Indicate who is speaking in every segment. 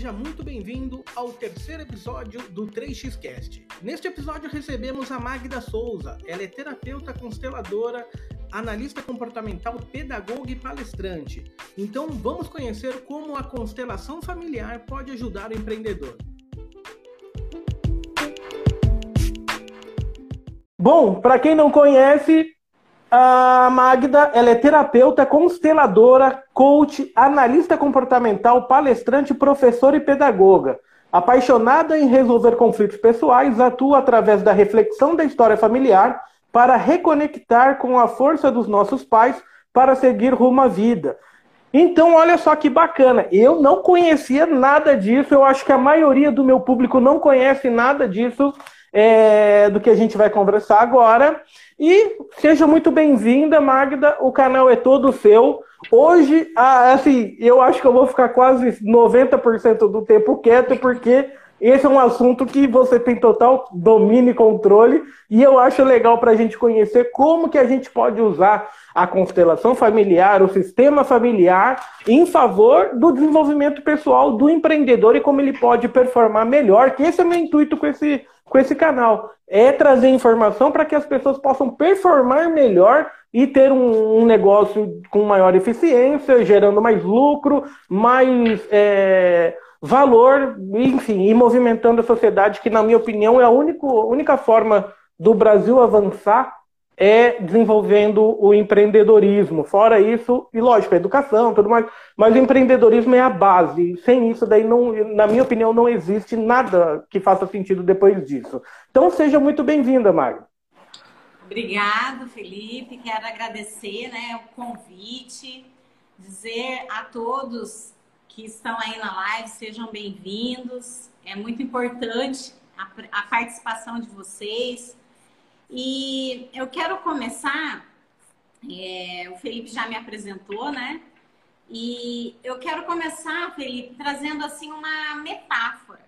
Speaker 1: seja muito bem-vindo ao terceiro episódio do 3xCast. Neste episódio recebemos a Magda Souza. Ela é terapeuta consteladora, analista comportamental, pedagoga e palestrante. Então vamos conhecer como a constelação familiar pode ajudar o empreendedor. Bom, para quem não conhece, a Magda, ela é terapeuta, consteladora, coach, analista comportamental, palestrante, professora e pedagoga. Apaixonada em resolver conflitos pessoais, atua através da reflexão da história familiar para reconectar com a força dos nossos pais para seguir rumo à vida. Então, olha só que bacana. Eu não conhecia nada disso. Eu acho que a maioria do meu público não conhece nada disso é, do que a gente vai conversar agora. E seja muito bem-vinda, Magda. O canal é todo seu. Hoje, assim, eu acho que eu vou ficar quase 90% do tempo quieto, porque esse é um assunto que você tem total domínio e controle, e eu acho legal para a gente conhecer como que a gente pode usar a constelação familiar, o sistema familiar, em favor do desenvolvimento pessoal do empreendedor e como ele pode performar melhor, que esse é o meu intuito com esse com esse canal. É trazer informação para que as pessoas possam performar melhor e ter um, um, negócio com maior eficiência, gerando mais lucro, mais é, valor, enfim, e movimentando a sociedade, que, na minha opinião, é a única, única forma do Brasil avançar é desenvolvendo o empreendedorismo. Fora isso, e lógico, a educação, tudo mais, mas o empreendedorismo é a base. Sem isso, daí não, na minha opinião, não existe nada que faça sentido depois disso. Então seja muito bem-vinda, Magda.
Speaker 2: Obrigado, Felipe. Quero agradecer né, o convite, dizer a todos que estão aí na live, sejam bem-vindos. É muito importante a, a participação de vocês e eu quero começar, é, o Felipe já me apresentou, né? E eu quero começar, Felipe, trazendo assim uma metáfora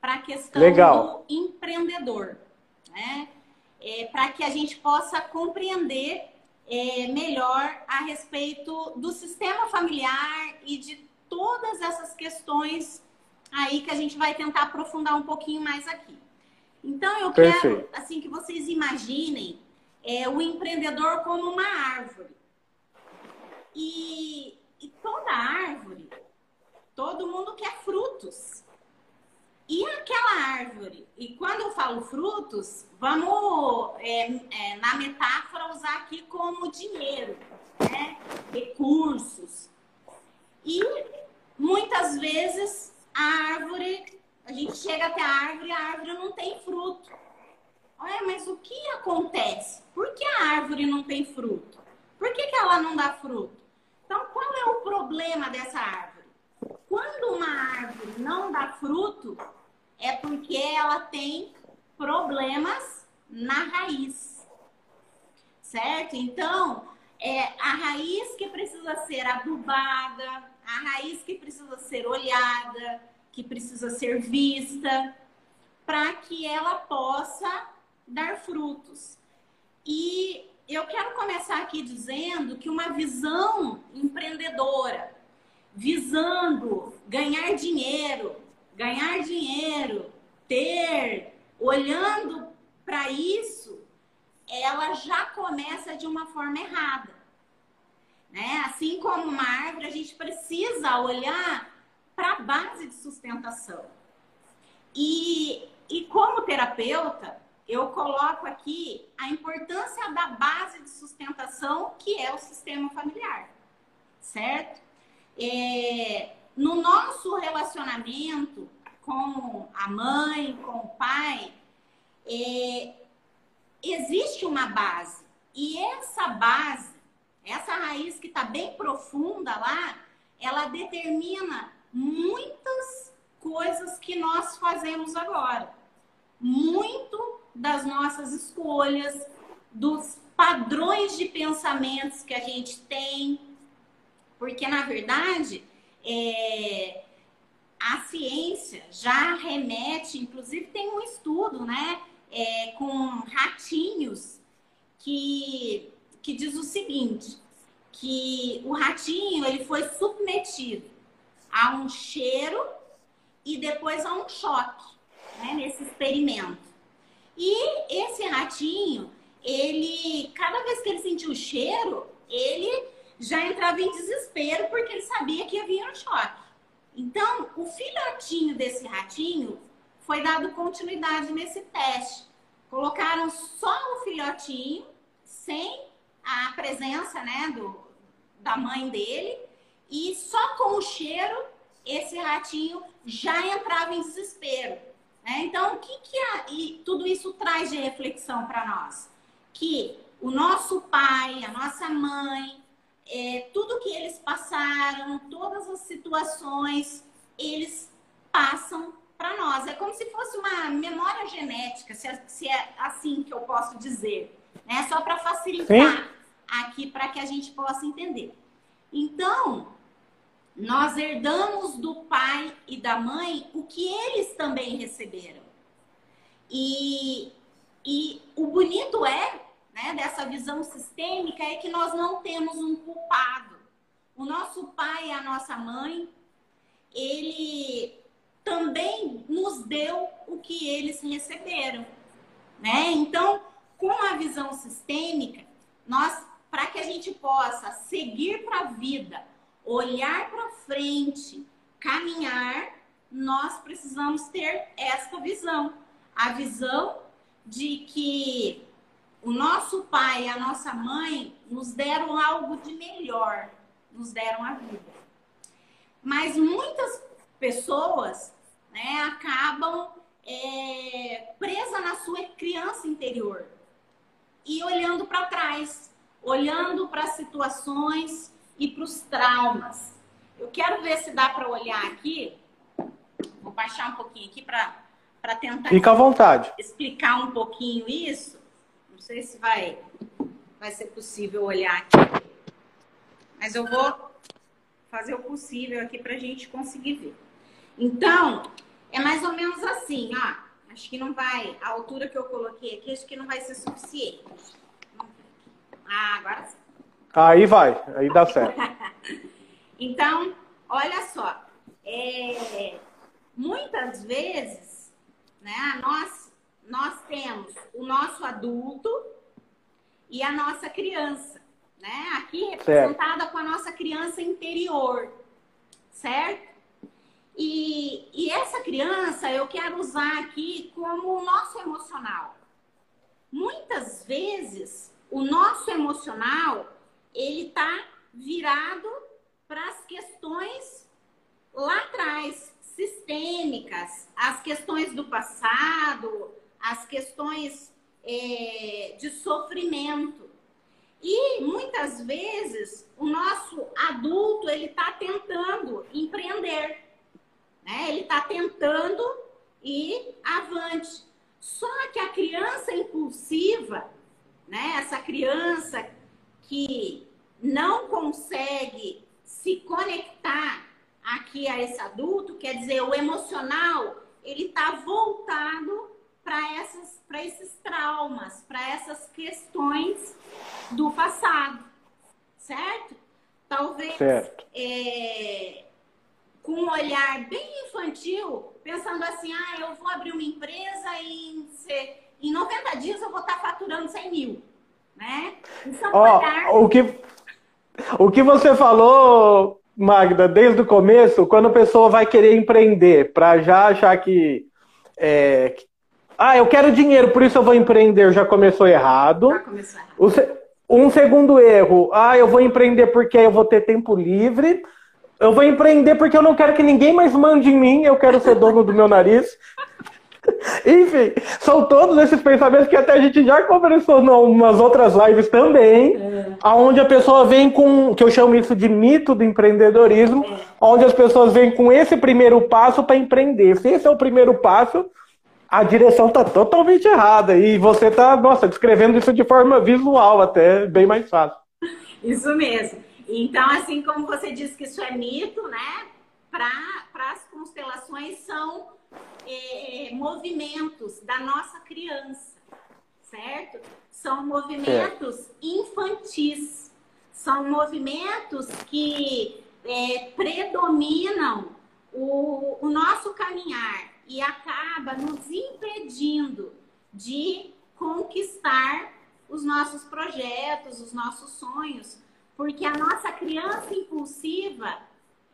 Speaker 2: para a questão Legal. do empreendedor, né? É, para que a gente possa compreender é, melhor a respeito do sistema familiar e de todas essas questões aí que a gente vai tentar aprofundar um pouquinho mais aqui. Então eu Perfeito. quero assim que vocês imaginem é, o empreendedor como uma árvore. E, e toda árvore, todo mundo quer frutos. E aquela árvore, e quando eu falo frutos, vamos é, é, na metáfora usar aqui como dinheiro, né? recursos. E muitas vezes a árvore a gente chega até a árvore e a árvore não tem fruto. Olha, mas o que acontece? Por que a árvore não tem fruto? Por que, que ela não dá fruto? Então, qual é o problema dessa árvore? Quando uma árvore não dá fruto, é porque ela tem problemas na raiz. Certo? Então, é a raiz que precisa ser adubada, a raiz que precisa ser olhada, que precisa ser vista para que ela possa dar frutos. E eu quero começar aqui dizendo que uma visão empreendedora, visando ganhar dinheiro, ganhar dinheiro, ter, olhando para isso, ela já começa de uma forma errada. Né? Assim como uma árvore, a gente precisa olhar para a base de sustentação. E, e como terapeuta, eu coloco aqui a importância da base de sustentação, que é o sistema familiar, certo? É, no nosso relacionamento com a mãe, com o pai, é, existe uma base. E essa base, essa raiz que está bem profunda lá, ela determina muitas coisas que nós fazemos agora. Muito das nossas escolhas, dos padrões de pensamentos que a gente tem. Porque, na verdade, é, a ciência já remete, inclusive tem um estudo, né, é, com ratinhos que, que diz o seguinte, que o ratinho ele foi submetido a um cheiro e depois há um choque né, nesse experimento. E esse ratinho, ele, cada vez que ele sentia o cheiro, ele já entrava em desespero porque ele sabia que havia um choque. Então, o filhotinho desse ratinho foi dado continuidade nesse teste. Colocaram só o filhotinho, sem a presença né, do, da mãe dele, e só com o cheiro, esse ratinho já entrava em desespero. Né? Então, o que, que a, e tudo isso traz de reflexão para nós? Que o nosso pai, a nossa mãe, é, tudo que eles passaram, todas as situações, eles passam para nós. É como se fosse uma memória genética, se é, se é assim que eu posso dizer, né? Só para facilitar Sim. Aqui para que a gente possa entender. Então, nós herdamos do pai e da mãe o que eles também receberam. E, e o bonito é né, dessa visão sistêmica é que nós não temos um culpado. O nosso pai e a nossa mãe, ele também nos deu o que eles receberam, né? Então, com a visão sistêmica, nós, para que a gente possa seguir para a vida, olhar para frente, caminhar, nós precisamos ter esta visão, a visão de que o nosso pai e a nossa mãe nos deram algo de melhor, nos deram a vida. Mas muitas pessoas né, acabam é, presas na sua criança interior e olhando para trás, olhando para as situações e para os traumas. Eu quero ver se dá para olhar aqui. Vou baixar um pouquinho aqui para tentar
Speaker 1: Fica à vontade.
Speaker 2: explicar um pouquinho isso. Não sei se vai, vai ser possível olhar aqui. Mas eu vou fazer o possível aqui para a gente conseguir ver. Então, é mais ou menos assim, ó. Acho que não vai, a altura que eu coloquei aqui, acho que não vai ser suficiente. Ah, agora sim.
Speaker 1: Aí vai, aí dá certo.
Speaker 2: então, olha só. É, muitas vezes, né, nós nós temos o nosso adulto e a nossa criança, né? Aqui representada certo. com a nossa criança interior, certo? E, e essa criança eu quero usar aqui como o nosso emocional. Muitas vezes o nosso emocional ele tá virado para as questões lá atrás, sistêmicas, as questões do passado, as questões é, de sofrimento. E muitas vezes o nosso adulto ele está tentando empreender, né? Ele está tentando ir avante. Só que a criança impulsiva, né? Essa criança que não consegue se conectar aqui a esse adulto, quer dizer, o emocional, ele está voltado para esses traumas, para essas questões do passado, certo? Talvez certo. É, com um olhar bem infantil, pensando assim, ah, eu vou abrir uma empresa e em, em 90 dias eu vou estar faturando 100 mil, né?
Speaker 1: Oh, o, que, o que você falou, Magda, desde o começo, quando a pessoa vai querer empreender, para já achar que, é, ah, eu quero dinheiro, por isso eu vou empreender. Já começou errado. Já começou errado. Um segundo erro. Ah, eu vou empreender porque eu vou ter tempo livre. Eu vou empreender porque eu não quero que ninguém mais mande em mim. Eu quero ser dono do meu nariz. Enfim, são todos esses pensamentos que até a gente já conversou em umas outras lives também, é. onde a pessoa vem com, que eu chamo isso de mito do empreendedorismo, é. onde as pessoas vêm com esse primeiro passo para empreender. Se esse é o primeiro passo, a direção tá totalmente errada. E você tá, nossa, descrevendo isso de forma visual, até bem mais fácil.
Speaker 2: Isso mesmo. Então, assim como você disse que isso é mito, né? Para as constelações são é, movimentos da nossa criança, certo? São movimentos infantis. São movimentos que é, predominam o, o nosso caminhar e acaba nos impedindo de conquistar os nossos projetos, os nossos sonhos, porque a nossa criança impulsiva,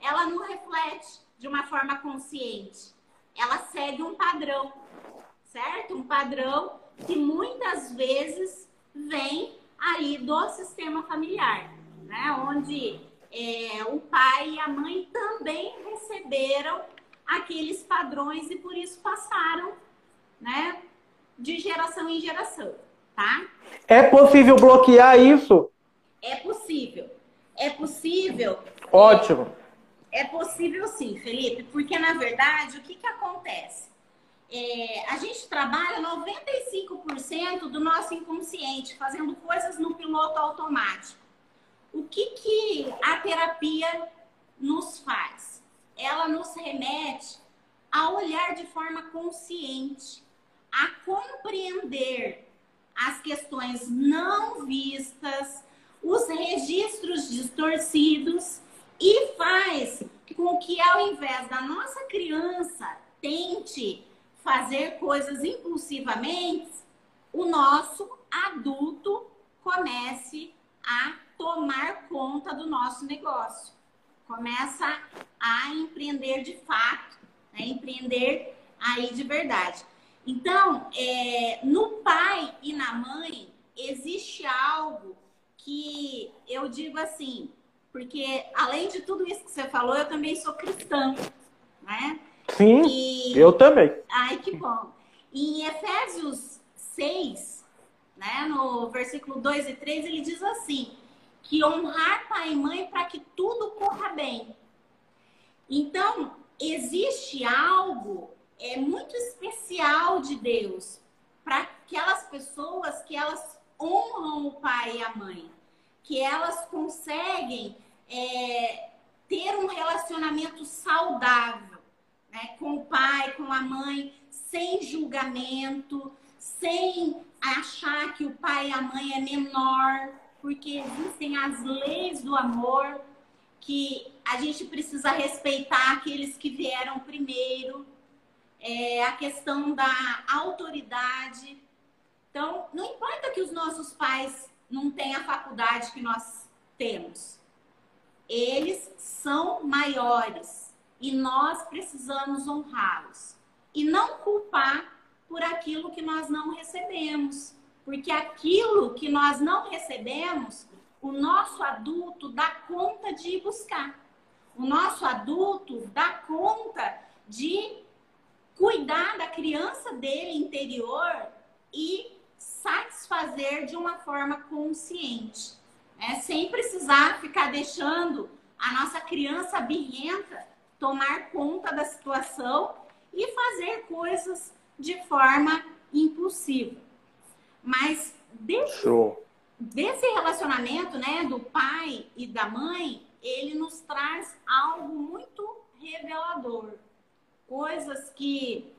Speaker 2: ela não reflete de uma forma consciente. Ela segue um padrão, certo? Um padrão que muitas vezes vem aí do sistema familiar, né? Onde é, o pai e a mãe também receberam aqueles padrões e por isso passaram, né? De geração em geração, tá?
Speaker 1: É possível bloquear isso?
Speaker 2: É possível. É possível.
Speaker 1: Ótimo.
Speaker 2: É possível sim, Felipe, porque na verdade o que, que acontece? É, a gente trabalha 95% do nosso inconsciente, fazendo coisas no piloto automático. O que, que a terapia nos faz? Ela nos remete a olhar de forma consciente, a compreender as questões não vistas, os registros distorcidos e faz com que, ao invés da nossa criança tente fazer coisas impulsivamente, o nosso adulto comece a tomar conta do nosso negócio. Começa a empreender de fato, a empreender aí de verdade. Então, é, no pai e na mãe, existe algo que eu digo assim, porque além de tudo isso que você falou, eu também sou cristã, né?
Speaker 1: Sim, e... eu também.
Speaker 2: Ai, que bom. Em Efésios 6, né, no versículo 2 e 3, ele diz assim: que honrar pai e mãe para que tudo corra bem. Então, existe algo é muito especial de Deus para aquelas pessoas que elas honram o pai e a mãe, que elas conseguem é, ter um relacionamento saudável né, com o pai, com a mãe, sem julgamento, sem achar que o pai e a mãe é menor, porque existem as leis do amor que a gente precisa respeitar aqueles que vieram primeiro, é, a questão da autoridade. Então, não importa que os nossos pais não tenham a faculdade que nós temos, eles são maiores e nós precisamos honrá-los e não culpar por aquilo que nós não recebemos. Porque aquilo que nós não recebemos, o nosso adulto dá conta de ir buscar. O nosso adulto dá conta de cuidar da criança dele interior e satisfazer de uma forma consciente, né? sem precisar ficar deixando a nossa criança birrenta tomar conta da situação e fazer coisas de forma impulsiva. Mas desse, desse relacionamento, né, do pai e da mãe, ele nos traz algo muito revelador. Coisas que,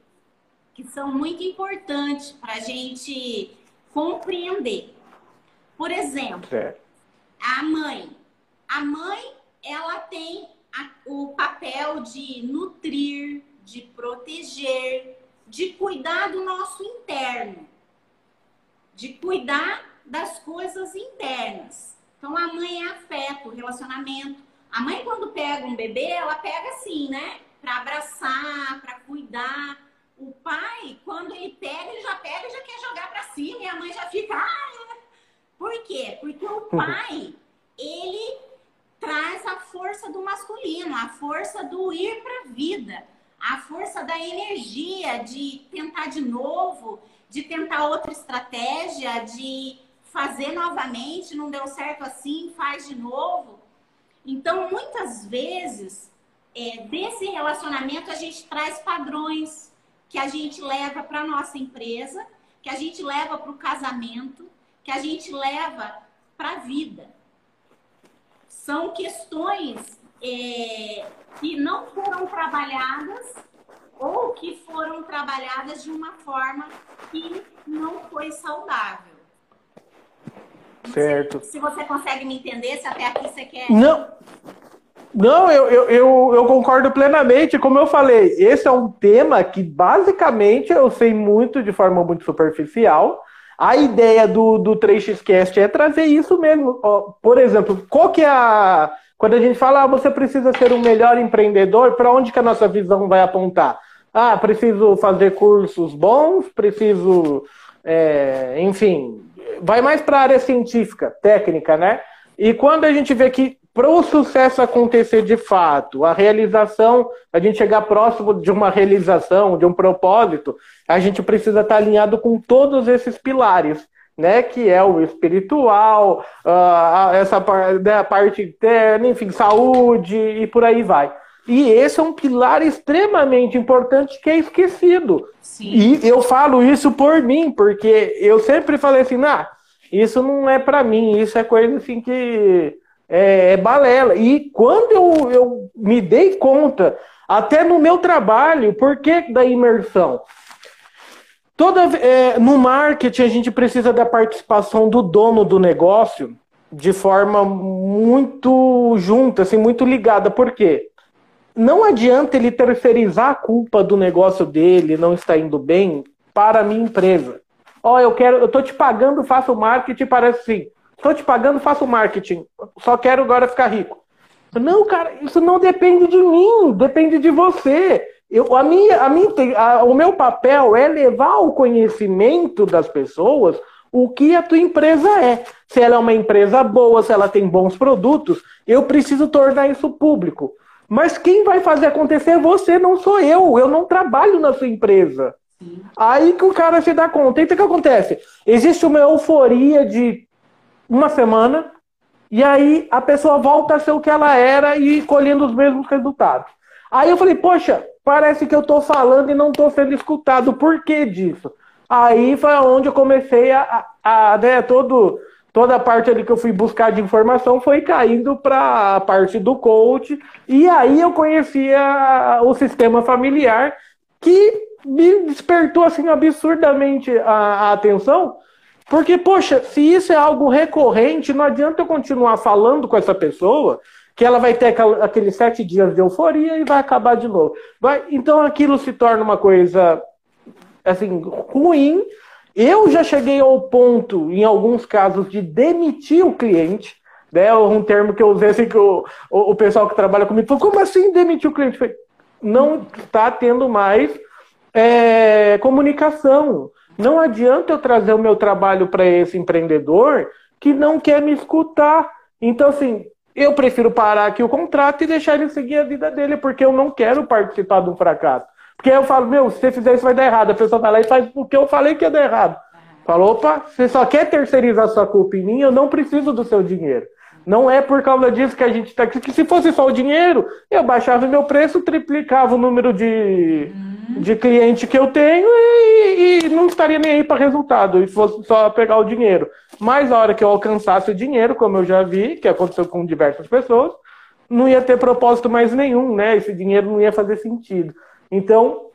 Speaker 2: que são muito importantes para a gente compreender. Por exemplo, a mãe. A mãe, ela tem a, o papel de nutrir, de proteger, de cuidar do nosso interno de cuidar das coisas internas. Então, a mãe é afeto, relacionamento. A mãe, quando pega um bebê, ela pega assim, né? Para abraçar, para cuidar. O pai, quando ele pega, ele já pega e já quer jogar para cima. E a mãe já fica. Ah! Por quê? Porque o pai, ele traz a força do masculino, a força do ir para a vida, a força da energia de tentar de novo, de tentar outra estratégia, de fazer novamente, não deu certo assim, faz de novo. Então, muitas vezes, é, desse relacionamento, a gente traz padrões que a gente leva para a nossa empresa, que a gente leva para o casamento, que a gente leva para a vida. São questões é, que não foram trabalhadas ou que foram trabalhadas de uma forma que não foi saudável.
Speaker 1: Certo.
Speaker 2: Se, se você consegue me entender, se até aqui você quer.
Speaker 1: Não. Não, eu, eu, eu, eu, concordo plenamente. Como eu falei, esse é um tema que basicamente eu sei muito de forma muito superficial. A ideia do, do 3xcast é trazer isso mesmo. Por exemplo, qual que é a. Quando a gente fala, ah, você precisa ser um melhor empreendedor, para onde que a nossa visão vai apontar? Ah, preciso fazer cursos bons, preciso. É, enfim, vai mais para a área científica, técnica, né? E quando a gente vê que para o sucesso acontecer de fato, a realização, a gente chegar próximo de uma realização, de um propósito, a gente precisa estar alinhado com todos esses pilares, né? Que é o espiritual, uh, essa né, parte interna, enfim, saúde e por aí vai. E esse é um pilar extremamente importante que é esquecido. Sim. E eu falo isso por mim, porque eu sempre falei assim, nah, isso não é para mim, isso é coisa assim que é, é balela. E quando eu, eu me dei conta, até no meu trabalho, por que da imersão? Toda, é, no marketing, a gente precisa da participação do dono do negócio de forma muito junta, assim, muito ligada. Por quê? Não adianta ele terceirizar a culpa do negócio dele não estar indo bem para a minha empresa. Ó, oh, eu quero, eu tô te pagando, faço marketing, parece assim. Tô te pagando, faço marketing. Só quero agora ficar rico. Não, cara, isso não depende de mim, depende de você. Eu, a minha, a minha, a, o meu papel é levar o conhecimento das pessoas o que a tua empresa é. Se ela é uma empresa boa, se ela tem bons produtos, eu preciso tornar isso público. Mas quem vai fazer acontecer é você, não sou eu. Eu não trabalho na sua empresa. Sim. Aí que o cara se dá conta. Então o que acontece? Existe uma euforia de uma semana, e aí a pessoa volta a ser o que ela era e colhendo os mesmos resultados. Aí eu falei, poxa, parece que eu estou falando e não estou sendo escutado. Por que disso? Aí foi onde eu comecei a, a, a né, todo, toda a parte ali que eu fui buscar de informação foi caindo para a parte do coach. E aí eu conhecia o sistema familiar que me despertou assim absurdamente a, a atenção, porque, poxa, se isso é algo recorrente, não adianta eu continuar falando com essa pessoa que ela vai ter aqueles sete dias de euforia e vai acabar de novo. Vai, então aquilo se torna uma coisa assim ruim. Eu já cheguei ao ponto, em alguns casos, de demitir o cliente. Né, um termo que eu usei assim que o, o, o pessoal que trabalha comigo falou, como assim demitir o cliente? Falei, não está tendo mais é, comunicação. Não adianta eu trazer o meu trabalho para esse empreendedor que não quer me escutar. Então, assim, eu prefiro parar aqui o contrato e deixar ele seguir a vida dele, porque eu não quero participar do fracasso. Porque eu falo, meu, se você fizer isso vai dar errado. A pessoa vai lá e faz porque eu falei que ia dar errado. Falou, opa, você só quer terceirizar sua culpa em mim, eu não preciso do seu dinheiro. Não é por causa disso que a gente está aqui. Que se fosse só o dinheiro, eu baixava o meu preço, triplicava o número de, uhum. de cliente que eu tenho e, e não estaria nem aí para resultado, e fosse só pegar o dinheiro. Mas a hora que eu alcançasse o dinheiro, como eu já vi, que aconteceu com diversas pessoas, não ia ter propósito mais nenhum, né? Esse dinheiro não ia fazer sentido. Então,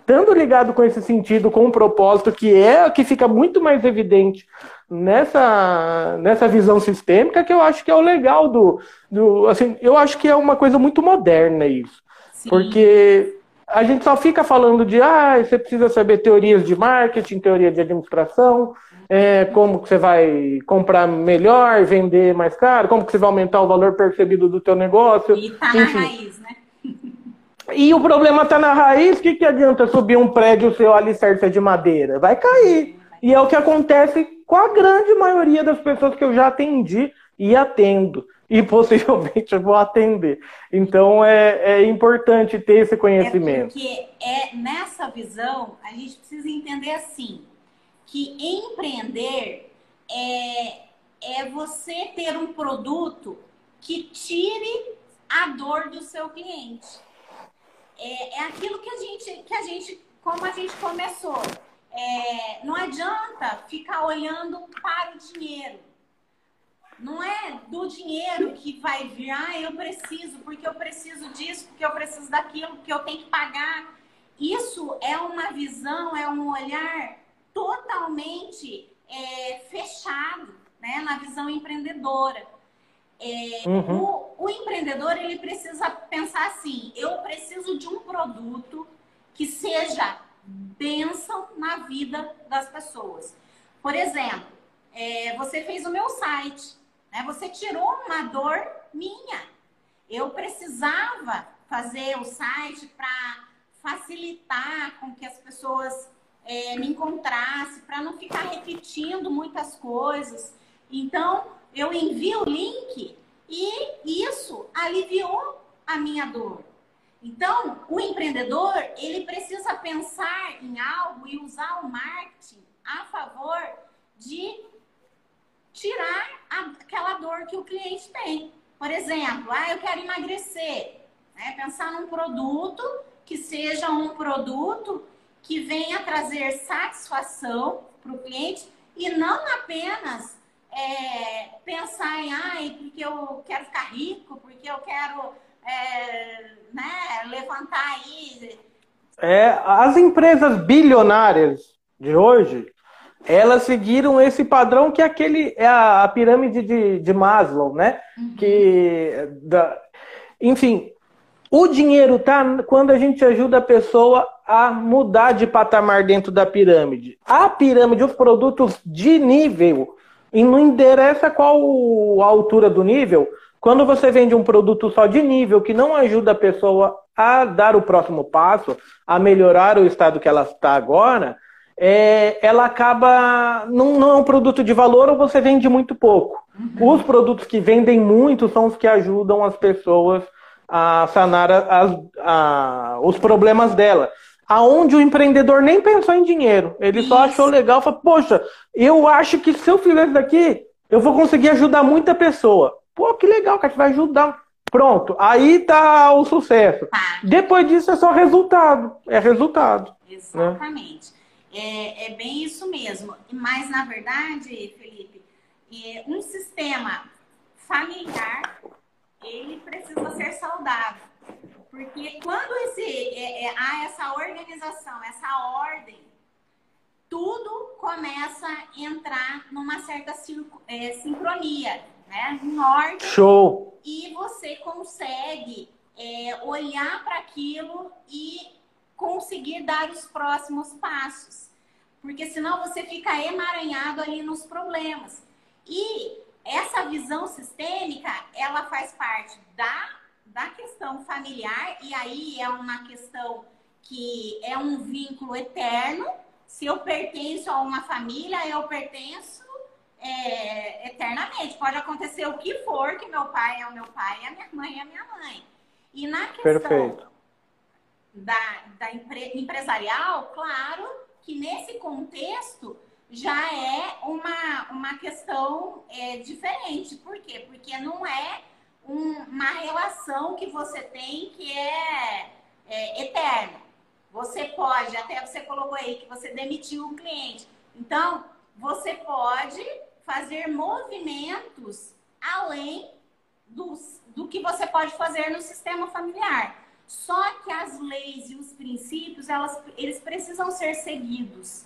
Speaker 1: estando ligado com esse sentido, com o propósito, que é que fica muito mais evidente nessa, nessa visão sistêmica que eu acho que é o legal do, do assim, eu acho que é uma coisa muito moderna isso. Sim. Porque a gente só fica falando de ah, você precisa saber teorias de marketing, teoria de administração, é, como que você vai comprar melhor, vender mais caro, como que você vai aumentar o valor percebido do teu negócio.
Speaker 2: E tá na raiz, né?
Speaker 1: E o problema está na raiz, o que, que adianta subir um prédio se o alicerce é de madeira? Vai cair. E é o que acontece com a grande maioria das pessoas que eu já atendi e atendo. E possivelmente eu vou atender. Então é, é importante ter esse conhecimento.
Speaker 2: É porque é, nessa visão, a gente precisa entender assim, que empreender é, é você ter um produto que tire a dor do seu cliente. É, é aquilo que a gente, que a gente, como a gente começou é, não adianta ficar olhando para o dinheiro. Não é do dinheiro que vai vir, ah, eu preciso, porque eu preciso disso, porque eu preciso daquilo, porque eu tenho que pagar. Isso é uma visão, é um olhar totalmente é, fechado, né, na visão empreendedora. É, uhum. o, o empreendedor ele precisa pensar assim: eu preciso de um produto que seja bênção na vida das pessoas. Por exemplo, é, você fez o meu site, né? Você tirou uma dor minha. Eu precisava fazer o site para facilitar com que as pessoas é, me encontrassem, para não ficar repetindo muitas coisas. Então, eu envio o link e isso aliviou a minha dor. Então, o empreendedor, ele precisa pensar em algo e usar o marketing a favor de tirar aquela dor que o cliente tem. Por exemplo, ah, eu quero emagrecer. Né? Pensar num produto que seja um produto que venha trazer satisfação para o cliente e não apenas é, pensar em, ai, porque eu quero ficar rico, porque eu quero é, né, levantar aí.
Speaker 1: É, as empresas bilionárias de hoje, elas seguiram esse padrão que é aquele é a, a pirâmide de, de Maslow, né? Uhum. Que da, enfim, o dinheiro tá quando a gente ajuda a pessoa a mudar de patamar dentro da pirâmide. A pirâmide, os produtos de nível, e não interessa qual a altura do nível, quando você vende um produto só de nível que não ajuda a pessoa a dar o próximo passo, a melhorar o estado que ela está agora, é, ela acaba. Não, não é um produto de valor ou você vende muito pouco. Uhum. Os produtos que vendem muito são os que ajudam as pessoas a sanar as, a, os problemas dela. Aonde o empreendedor nem pensou em dinheiro. Ele Isso. só achou legal, falou, poxa, eu acho que se eu fizer isso daqui, eu vou conseguir ajudar muita pessoa. Pô, que legal, que a gente vai ajudar. Pronto, aí tá o sucesso. Tá. Depois disso é só resultado. É resultado.
Speaker 2: Né? Exatamente. Né? É, é bem isso mesmo. Mas, na verdade, Felipe, é, um sistema familiar, ele precisa ser saudável. Porque quando esse, é, é, há essa organização, essa ordem, tudo começa a entrar numa certa é, sincronia né? Norte.
Speaker 1: Show!
Speaker 2: E você consegue é, olhar para aquilo e conseguir dar os próximos passos. Porque senão você fica emaranhado ali nos problemas. E essa visão sistêmica, ela faz parte da, da questão familiar, e aí é uma questão que é um vínculo eterno. Se eu pertenço a uma família, eu pertenço é, eternamente. Pode acontecer o que for, que meu pai é o meu pai, a minha mãe é a minha mãe. E na questão da, da empre, empresarial, claro que nesse contexto já é uma, uma questão é, diferente. Por quê? Porque não é um, uma relação que você tem que é, é eterna. Você pode, até você colocou aí que você demitiu o cliente. Então, você pode fazer movimentos além dos, do que você pode fazer no sistema familiar. Só que as leis e os princípios, elas, eles precisam ser seguidos.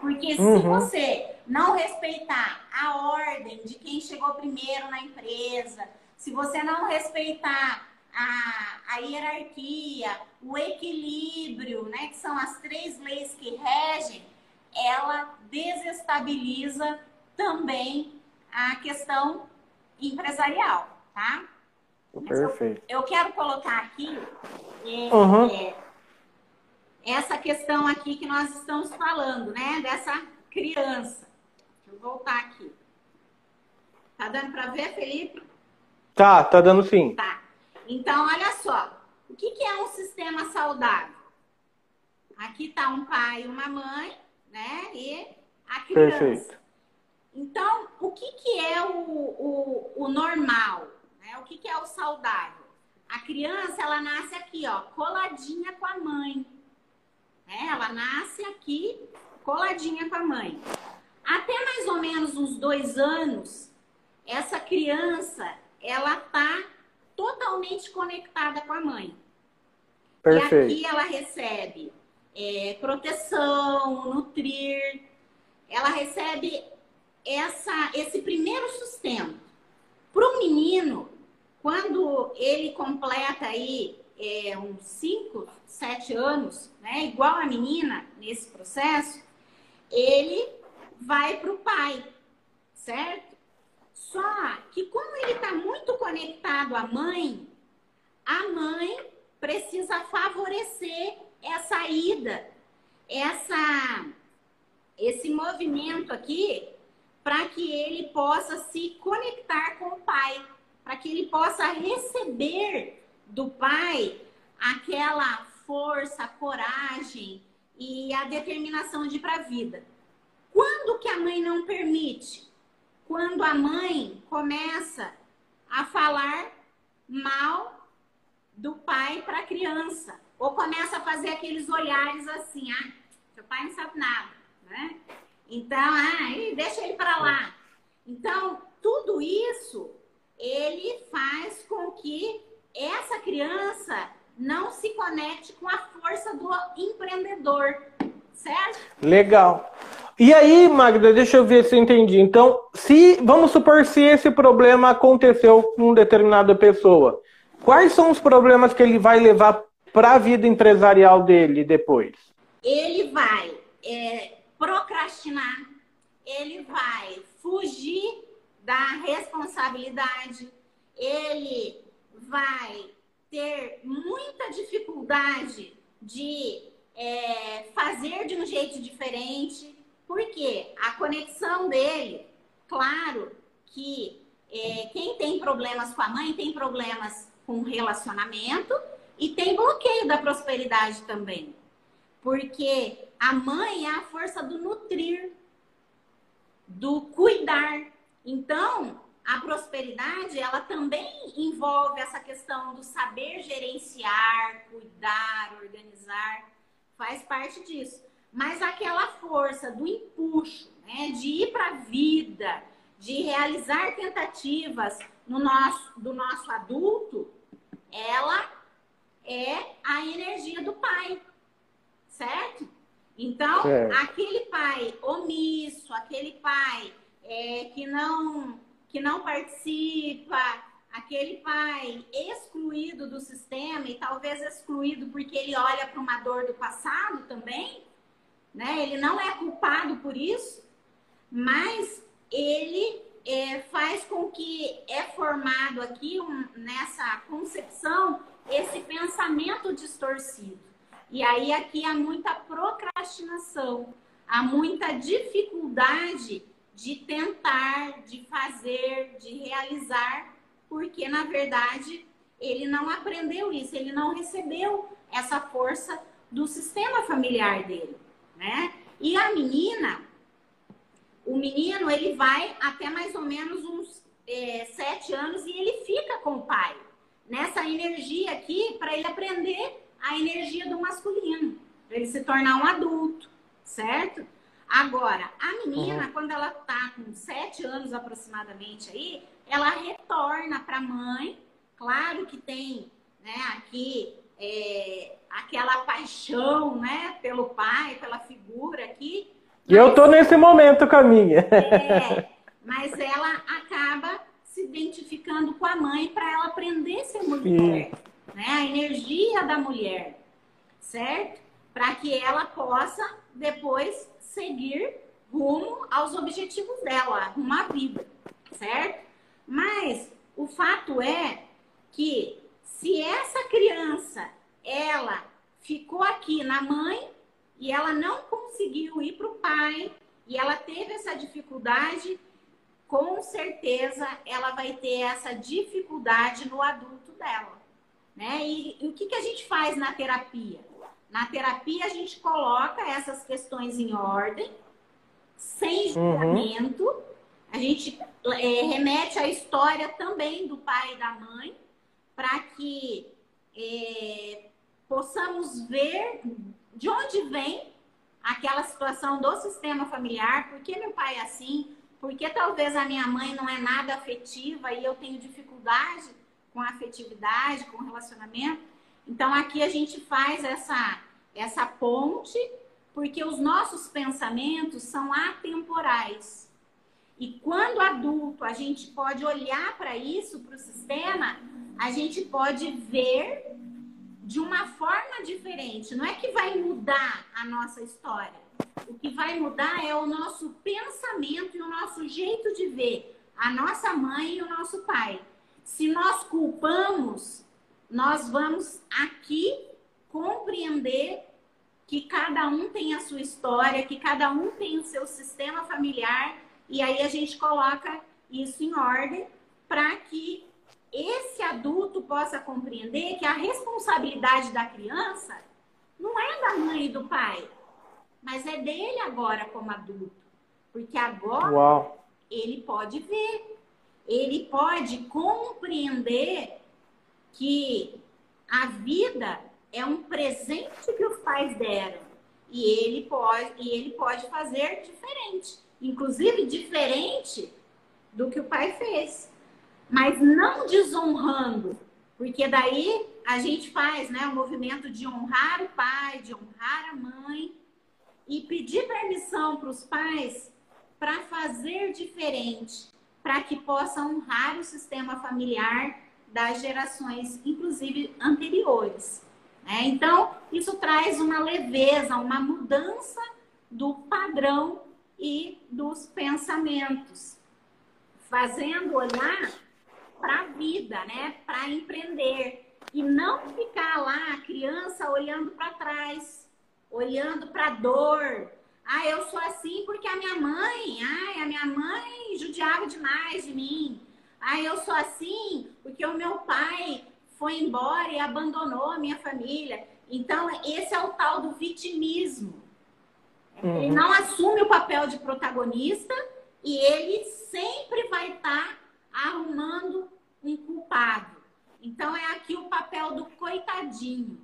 Speaker 2: Porque uhum. se você não respeitar a ordem de quem chegou primeiro na empresa, se você não respeitar a, a hierarquia, o equilíbrio, né, que são as três leis que regem, ela desestabiliza também a questão empresarial, tá?
Speaker 1: Perfeito.
Speaker 2: Eu, eu, quero colocar aqui é, uhum. é, essa questão aqui que nós estamos falando, né? Dessa criança. Deixa eu voltar aqui. Tá dando para ver, Felipe?
Speaker 1: Tá, tá dando sim.
Speaker 2: Tá. Então, olha só. O que, que é um sistema saudável? Aqui tá um pai e uma mãe, né? E a criança. Perfeito. Então, o que, que é o, o, o normal? Né? O que, que é o saudável? A criança, ela nasce aqui, ó, coladinha com a mãe. Né? Ela nasce aqui, coladinha com a mãe. Até mais ou menos uns dois anos, essa criança, ela tá totalmente conectada com a mãe. Perfeito. E aqui ela recebe é, proteção, nutrir, ela recebe essa, esse primeiro sustento. Para o menino, quando ele completa aí é, uns 5, 7 anos, né, igual a menina nesse processo, ele vai para o pai, certo? Só que como ele está muito conectado à mãe, a mãe precisa favorecer essa ida, essa, esse movimento aqui, para que ele possa se conectar com o pai, para que ele possa receber do pai aquela força, coragem e a determinação de ir para a vida. Quando que a mãe não permite? Quando a mãe começa a falar mal do pai para a criança, ou começa a fazer aqueles olhares assim, ah, seu pai não sabe nada, né? Então, ah, deixa ele para lá. Então, tudo isso ele faz com que essa criança não se conecte com a força do empreendedor, certo?
Speaker 1: Legal. E aí, Magda, deixa eu ver se eu entendi. Então, se vamos supor se esse problema aconteceu com determinada pessoa, quais são os problemas que ele vai levar para a vida empresarial dele depois?
Speaker 2: Ele vai é, procrastinar, ele vai fugir da responsabilidade, ele vai ter muita dificuldade de é, fazer de um jeito diferente, porque a conexão dele, claro que é, quem tem problemas com a mãe tem problemas com relacionamento e tem bloqueio da prosperidade também. Porque a mãe é a força do nutrir, do cuidar. Então, a prosperidade, ela também envolve essa questão do saber gerenciar, cuidar, organizar, faz parte disso. Mas aquela força do empuxo, né, de ir para a vida, de realizar tentativas no nosso, do nosso adulto, ela é a energia do pai, certo? Então, aquele pai omisso, aquele pai é, que não que não participa, aquele pai excluído do sistema e talvez excluído porque ele olha para uma dor do passado também, né? Ele não é culpado por isso, mas ele é, faz com que é formado aqui um, nessa concepção esse pensamento distorcido. E aí aqui há muita procrastinação, há muita dificuldade de tentar, de fazer, de realizar, porque na verdade ele não aprendeu isso, ele não recebeu essa força do sistema familiar dele, né? E a menina, o menino, ele vai até mais ou menos uns é, sete anos e ele fica com o pai nessa energia aqui para ele aprender a energia do masculino, para ele se tornar um adulto, certo? Agora, a menina, uhum. quando ela tá com sete anos aproximadamente aí, ela retorna para a mãe. Claro que tem, né, aqui é, aquela paixão, né, pelo pai, pela figura aqui.
Speaker 1: E eu tô nesse momento com a minha.
Speaker 2: É, mas ela acaba se identificando com a mãe para ela aprender a ser mulher, Sim. né? A energia da mulher, certo? Para que ela possa depois seguir rumo aos objetivos dela, rumo à vida, certo? Mas o fato é que se essa criança ela ficou aqui na mãe e ela não conseguiu ir para o pai e ela teve essa dificuldade, com certeza ela vai ter essa dificuldade no adulto dela. Né? E, e o que, que a gente faz na terapia? Na terapia a gente coloca essas questões em ordem, sem julgamento. Uhum. A gente é, remete à história também do pai e da mãe, para que é, possamos ver de onde vem aquela situação do sistema familiar, por que meu pai é assim, porque talvez a minha mãe não é nada afetiva e eu tenho dificuldade com a afetividade, com o relacionamento. Então aqui a gente faz essa, essa ponte, porque os nossos pensamentos são atemporais. E quando adulto a gente pode olhar para isso, para o sistema, a gente pode ver de uma forma diferente. Não é que vai mudar a nossa história. O que vai mudar é o nosso pensamento e o nosso jeito de ver a nossa mãe e o nosso pai. Se nós culpamos, nós vamos aqui compreender que cada um tem a sua história, que cada um tem o seu sistema familiar, e aí a gente coloca isso em ordem para que esse adulto possa compreender que a responsabilidade da criança não é da mãe e do pai, mas é dele agora como adulto. Porque agora Uau. ele pode ver, ele pode compreender que a vida é um presente que os pais deram e ele pode e ele pode fazer diferente, inclusive diferente do que o pai fez, mas não desonrando, porque daí a gente faz, né, o movimento de honrar o pai, de honrar a mãe e pedir permissão para os pais para fazer diferente, para que possa honrar o sistema familiar das gerações, inclusive anteriores. É, então, isso traz uma leveza, uma mudança do padrão e dos pensamentos, fazendo olhar para a vida, né? para empreender. E não ficar lá a criança olhando para trás, olhando para a dor. Ah, eu sou assim porque a minha mãe, ai, a minha mãe judiava demais de mim. Ah, eu sou assim porque o meu pai foi embora e abandonou a minha família. Então, esse é o tal do vitimismo. Uhum. Ele não assume o papel de protagonista e ele sempre vai estar tá arrumando um culpado. Então, é aqui o papel do coitadinho.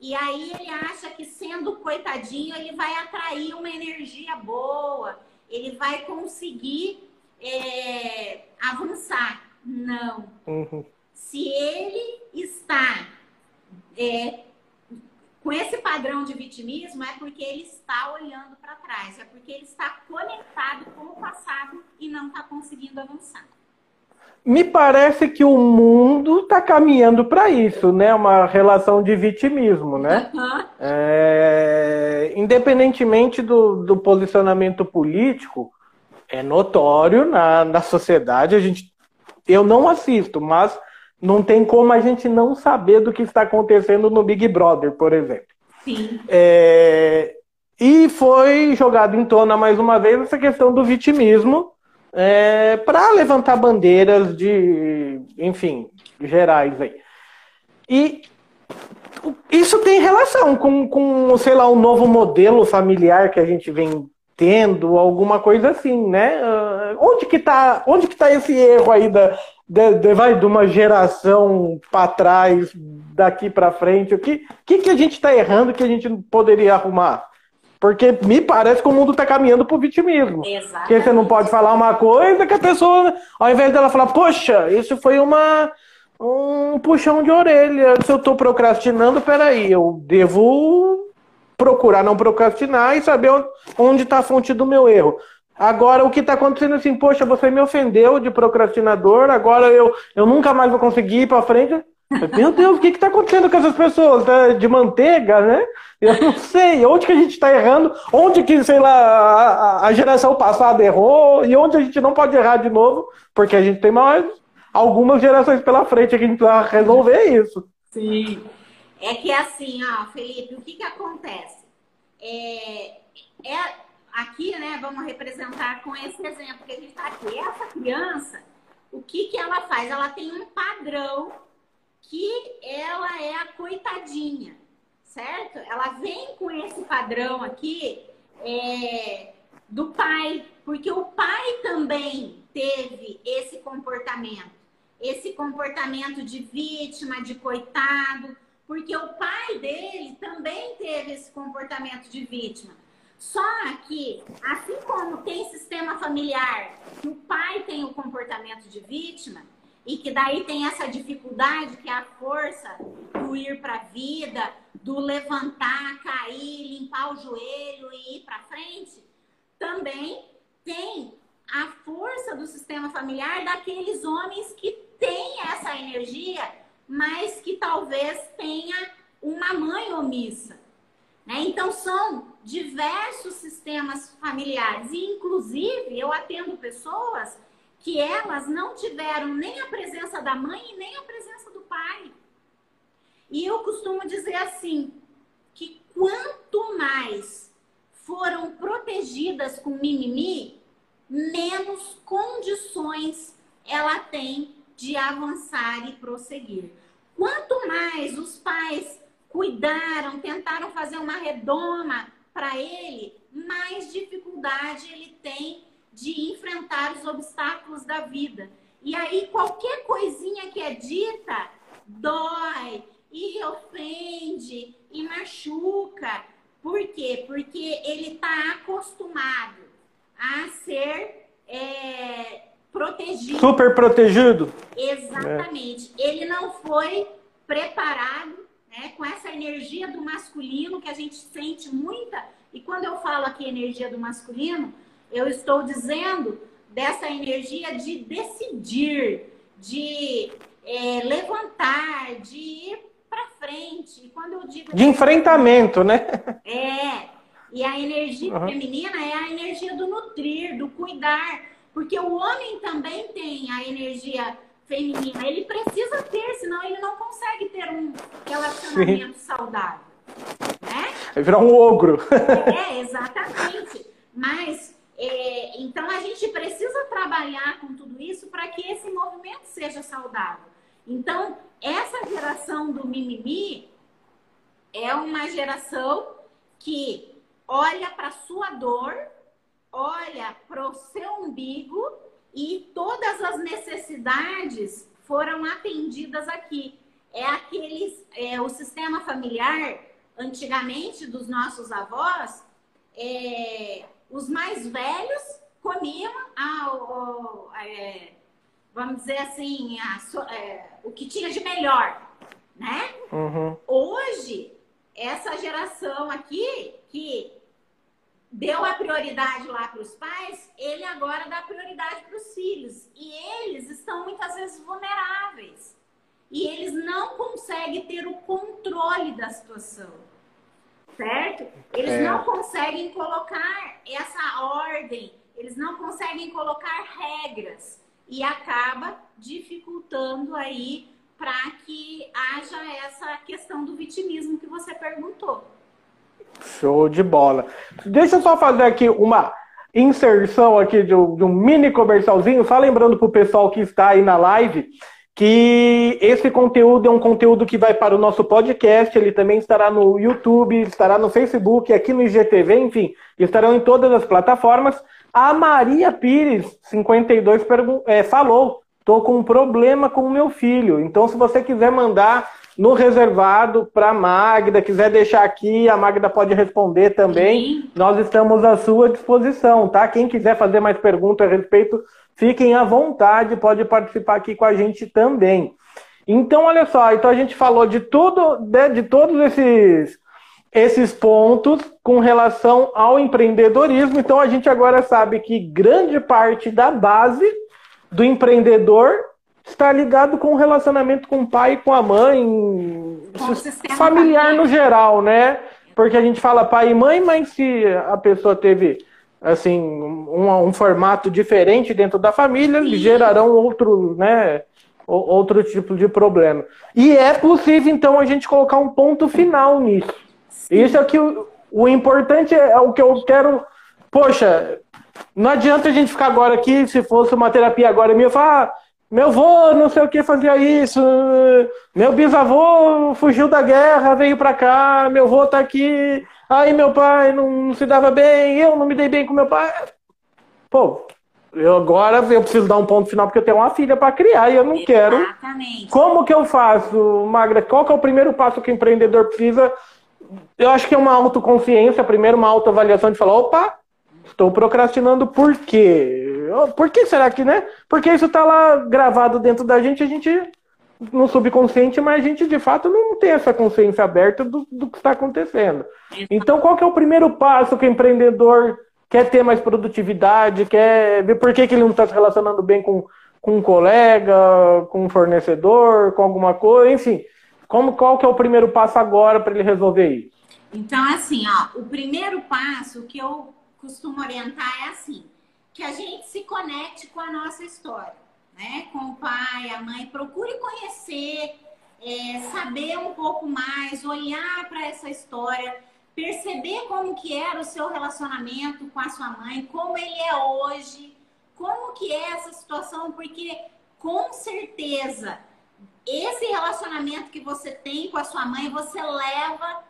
Speaker 2: E aí ele acha que sendo coitadinho, ele vai atrair uma energia boa, ele vai conseguir é, avançar. Não. Uhum. Se ele está é, com esse padrão de vitimismo, é porque ele está olhando para trás, é porque ele está conectado com o passado e não está conseguindo avançar.
Speaker 1: Me parece que o mundo está caminhando para isso, né? Uma relação de vitimismo, né? Uhum. É, independentemente do, do posicionamento político, é notório na, na sociedade. A gente, eu não assisto, mas não tem como a gente não saber do que está acontecendo no Big Brother, por exemplo. Sim. É, e foi jogado em tona mais uma vez essa questão do vitimismo é, para levantar bandeiras de, enfim, gerais aí. E isso tem relação com, com, sei lá, um novo modelo familiar que a gente vem tendo, alguma coisa assim, né? Uh, onde que tá, onde que tá esse erro aí da, de, de, vai de uma geração para trás, daqui para frente? O que, que, que a gente está errando que a gente poderia arrumar? Porque me parece que o mundo está caminhando para o vitimismo. Exatamente. Porque você não pode falar uma coisa que a pessoa, ao invés dela falar, poxa, isso foi uma um puxão de orelha. Se eu estou procrastinando, peraí, eu devo procurar não procrastinar e saber onde está a fonte do meu erro. Agora, o que está acontecendo é assim, poxa, você me ofendeu de procrastinador, agora eu, eu nunca mais vou conseguir ir para frente. Meu Deus, o que está acontecendo com essas pessoas? Tá de manteiga, né? Eu não sei. Onde que a gente está errando? Onde que, sei lá, a, a, geração passada errou? E onde a gente não pode errar de novo? Porque a gente tem mais algumas gerações pela frente que a gente vai resolver isso.
Speaker 2: Sim. É que assim, ó, Felipe, o que que acontece? É, é aqui, né, vamos representar com esse exemplo que a gente está aqui. Essa criança, o que, que ela faz? Ela tem um padrão que ela é a coitadinha, certo? Ela vem com esse padrão aqui é, do pai, porque o pai também teve esse comportamento, esse comportamento de vítima, de coitado, porque o pai dele também teve esse comportamento de vítima. Só que, assim como tem sistema familiar, que o pai tem o comportamento de vítima, e que daí tem essa dificuldade que é a força do ir para a vida, do levantar, cair, limpar o joelho e ir para frente, também tem a força do sistema familiar daqueles homens que têm essa energia, mas que talvez tenha uma mãe omissa. Né? Então, são diversos sistemas familiares. E, inclusive, eu atendo pessoas que elas não tiveram nem a presença da mãe e nem a presença do pai. E eu costumo dizer assim, que quanto mais foram protegidas com mimimi, menos condições ela tem de avançar e prosseguir. Quanto mais os pais cuidaram, tentaram fazer uma redoma para ele, mais dificuldade ele tem de enfrentar os obstáculos da vida. E aí qualquer coisinha que é dita dói e ofende e machuca. Por quê? Porque ele está acostumado a ser é, protegido.
Speaker 1: Super protegido.
Speaker 2: Exatamente. É. Ele não foi preparado né, com essa energia do masculino que a gente sente muita. E quando eu falo aqui energia do masculino, eu estou dizendo dessa energia de decidir, de é, levantar, de ir para frente. E quando eu digo
Speaker 1: de enfrentamento, né?
Speaker 2: É. E a energia uhum. feminina é a energia do nutrir, do cuidar, porque o homem também tem a energia feminina. Ele precisa ter, senão ele não consegue ter um relacionamento Sim. saudável. Né?
Speaker 1: Vai virar um ogro.
Speaker 2: É, exatamente. Mas, é, então a gente precisa trabalhar com tudo isso para que esse movimento seja saudável. Então, essa geração do mimimi é uma geração que olha para sua dor, olha para o seu umbigo e todas as necessidades foram atendidas aqui. É aqueles, é, o sistema familiar, antigamente dos nossos avós, é, os mais velhos comiam a, o, é, vamos dizer assim, a, é, o que tinha de melhor, né? Uhum. Hoje, essa geração aqui que deu a prioridade lá para os pais, ele agora dá prioridade para os filhos. E eles estão muitas vezes vulneráveis. E eles não conseguem ter o controle da situação. Certo? Eles é. não conseguem colocar essa ordem, eles não conseguem colocar regras e acaba dificultando aí para que haja essa questão do vitimismo que você perguntou.
Speaker 1: Show de bola. Deixa eu só fazer aqui uma inserção aqui de um, de um mini comercialzinho, só lembrando para o pessoal que está aí na live que esse conteúdo é um conteúdo que vai para o nosso podcast, ele também estará no YouTube, estará no Facebook, aqui no IGTV, enfim, estarão em todas as plataformas. A Maria Pires, 52, é, falou: estou com um problema com o meu filho. Então, se você quiser mandar no reservado para a Magda, quiser deixar aqui, a Magda pode responder também. Sim. Nós estamos à sua disposição, tá? Quem quiser fazer mais perguntas a respeito, fiquem à vontade, pode participar aqui com a gente também. Então, olha só, então a gente falou de tudo, de, né, de todos esses esses pontos com relação ao empreendedorismo. Então a gente agora sabe que grande parte da base do empreendedor está ligado com o relacionamento com o pai e com a mãe, com familiar no geral, né? Porque a gente fala pai e mãe, mas se a pessoa teve assim um, um formato diferente dentro da família, Sim. gerarão outro, né? Outro tipo de problema. E é possível, então, a gente colocar um ponto final nisso. Isso é que o, o importante é, é o que eu quero. Poxa, não adianta a gente ficar agora aqui, se fosse uma terapia agora minha, falar, ah, meu avô não sei o que fazia isso, meu bisavô fugiu da guerra, veio pra cá, meu avô tá aqui, aí meu pai não se dava bem, eu não me dei bem com meu pai. Pô, eu agora eu preciso dar um ponto final porque eu tenho uma filha para criar e eu não Exatamente. quero. Como que eu faço, Magra? Qual que é o primeiro passo que o empreendedor precisa eu acho que é uma autoconsciência, primeiro uma autoavaliação de falar, opa, estou procrastinando por quê? Por que será que, né? Porque isso está lá gravado dentro da gente, a gente no subconsciente, mas a gente de fato não tem essa consciência aberta do, do que está acontecendo. Então, qual que é o primeiro passo que o empreendedor quer ter mais produtividade, quer ver por que, que ele não está se relacionando bem com, com um colega, com um fornecedor, com alguma coisa, enfim. Como, qual que é o primeiro passo agora para ele resolver isso?
Speaker 2: Então, assim, ó, o primeiro passo que eu costumo orientar é assim, que a gente se conecte com a nossa história, né? Com o pai, a mãe, procure conhecer, é, saber um pouco mais, olhar para essa história, perceber como que era o seu relacionamento com a sua mãe, como ele é hoje, como que é essa situação, porque com certeza esse relacionamento que você tem com a sua mãe, você leva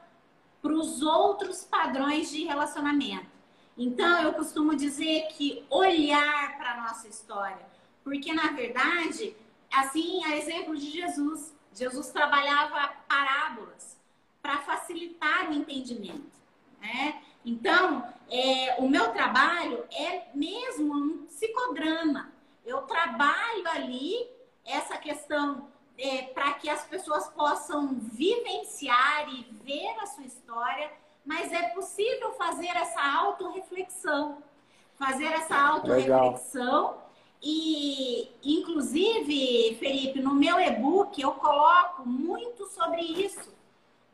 Speaker 2: para os outros padrões de relacionamento. Então, eu costumo dizer que olhar para a nossa história, porque na verdade, assim, a exemplo de Jesus, Jesus trabalhava parábolas para facilitar o entendimento, né? Então, é, o meu trabalho é mesmo um psicodrama. Eu trabalho ali essa questão é, para que as pessoas possam vivenciar e ver a sua história, mas é possível fazer essa autorreflexão. Fazer essa autorreflexão. E, inclusive, Felipe, no meu e-book eu coloco muito sobre isso,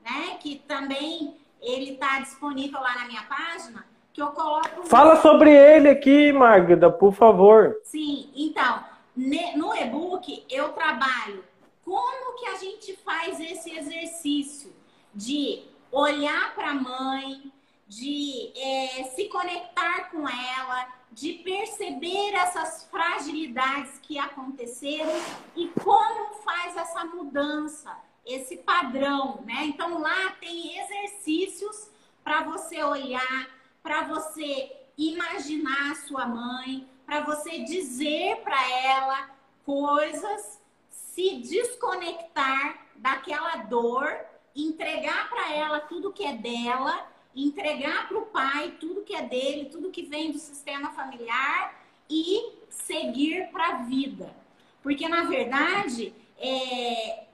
Speaker 2: né? Que também ele está disponível lá na minha página, que eu coloco.
Speaker 1: Fala sobre ele aqui, Magda, por favor.
Speaker 2: Sim, então, no e-book eu trabalho como que a gente faz esse exercício de olhar para a mãe, de é, se conectar com ela, de perceber essas fragilidades que aconteceram e como faz essa mudança, esse padrão, né? Então lá tem exercícios para você olhar, para você imaginar a sua mãe, para você dizer para ela coisas se desconectar daquela dor, entregar para ela tudo que é dela, entregar para o pai tudo que é dele, tudo que vem do sistema familiar e seguir para a vida. Porque, na verdade, é,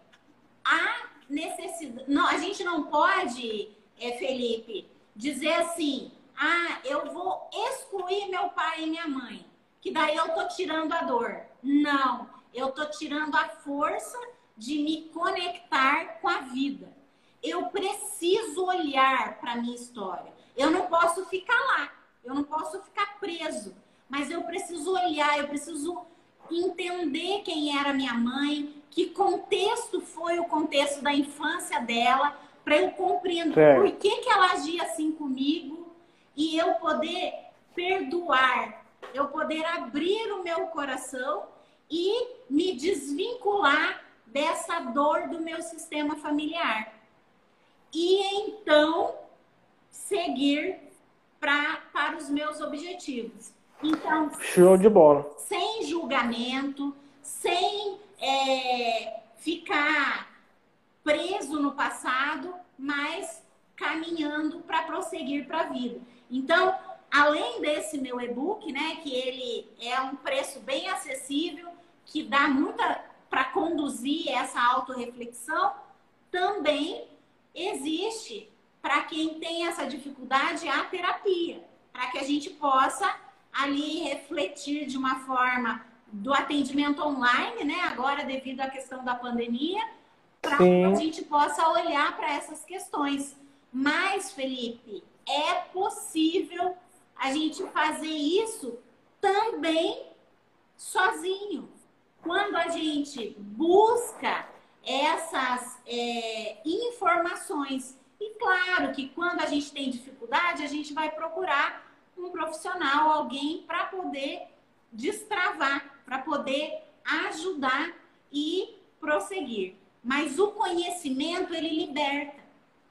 Speaker 2: a necessidade. Não, a gente não pode, é, Felipe, dizer assim: ah, eu vou excluir meu pai e minha mãe, que daí eu tô tirando a dor. Não eu estou tirando a força de me conectar com a vida. Eu preciso olhar para a minha história. Eu não posso ficar lá, eu não posso ficar preso, mas eu preciso olhar, eu preciso entender quem era minha mãe, que contexto foi o contexto da infância dela, para eu compreender por que, que ela agia assim comigo e eu poder perdoar, eu poder abrir o meu coração e me desvincular dessa dor do meu sistema familiar. E então seguir pra, para os meus objetivos. Então,
Speaker 1: show de bola.
Speaker 2: Sem julgamento, sem é, ficar preso no passado, mas caminhando para prosseguir para a vida. Então, além desse meu e-book, né, que ele é um preço bem acessível, que dá muita para conduzir essa autorreflexão, também existe para quem tem essa dificuldade a terapia, para que a gente possa ali refletir de uma forma do atendimento online, né? Agora devido à questão da pandemia, para que a gente possa olhar para essas questões. Mas, Felipe, é possível a gente fazer isso também sozinho quando a gente busca essas é, informações. E claro que quando a gente tem dificuldade, a gente vai procurar um profissional, alguém para poder destravar, para poder ajudar e prosseguir. Mas o conhecimento, ele liberta.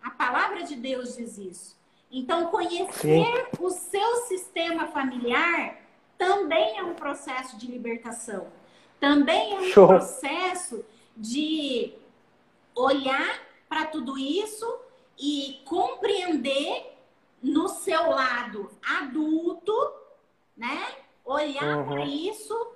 Speaker 2: A palavra de Deus diz isso. Então, conhecer Sim. o seu sistema familiar também é um processo de libertação. Também é um Show. processo de olhar para tudo isso e compreender no seu lado adulto, né? Olhar uhum. para isso,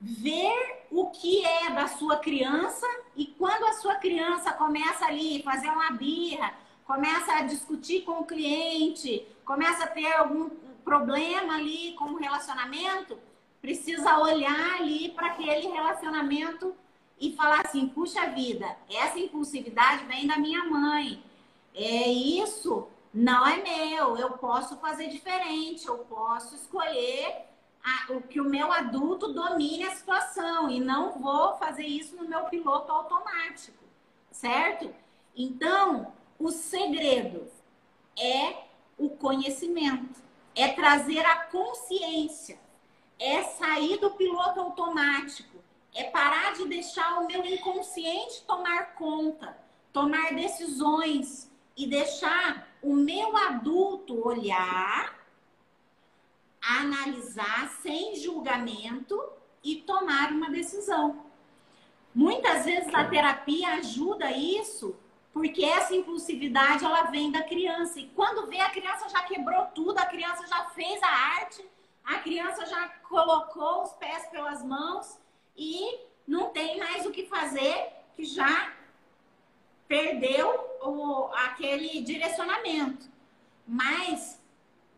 Speaker 2: ver o que é da sua criança e quando a sua criança começa ali fazer uma birra, começa a discutir com o cliente, começa a ter algum problema ali com o relacionamento, precisa olhar ali para aquele relacionamento e falar assim: puxa vida, essa impulsividade vem da minha mãe. É isso não é meu, eu posso fazer diferente, eu posso escolher a, o que o meu adulto domine a situação e não vou fazer isso no meu piloto automático, certo? Então, o segredo é o conhecimento, é trazer a consciência, é sair do piloto automático, é parar de deixar o meu inconsciente tomar conta, tomar decisões e deixar o meu adulto olhar, analisar sem julgamento e tomar uma decisão. Muitas vezes a terapia ajuda isso, porque essa impulsividade ela vem da criança. E quando vê, a criança já quebrou tudo, a criança já fez a arte, a criança já colocou os pés pelas mãos e não tem mais o que fazer, que já perdeu o, aquele direcionamento. Mas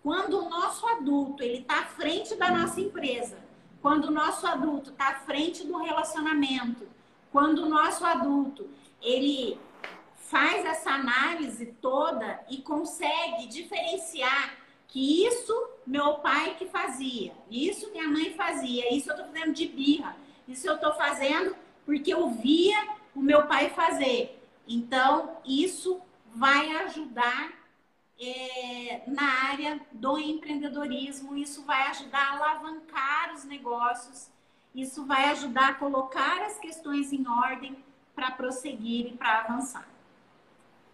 Speaker 2: quando o nosso adulto ele está à frente da nossa empresa, quando o nosso adulto está à frente do relacionamento, quando o nosso adulto ele faz essa análise toda e consegue diferenciar que isso meu pai que fazia, isso minha mãe fazia, isso eu estou fazendo de birra, isso eu estou fazendo porque eu via o meu pai fazer. Então, isso vai ajudar é, na área do empreendedorismo, isso vai ajudar a alavancar os negócios, isso vai ajudar a colocar as questões em ordem para prosseguir e para avançar.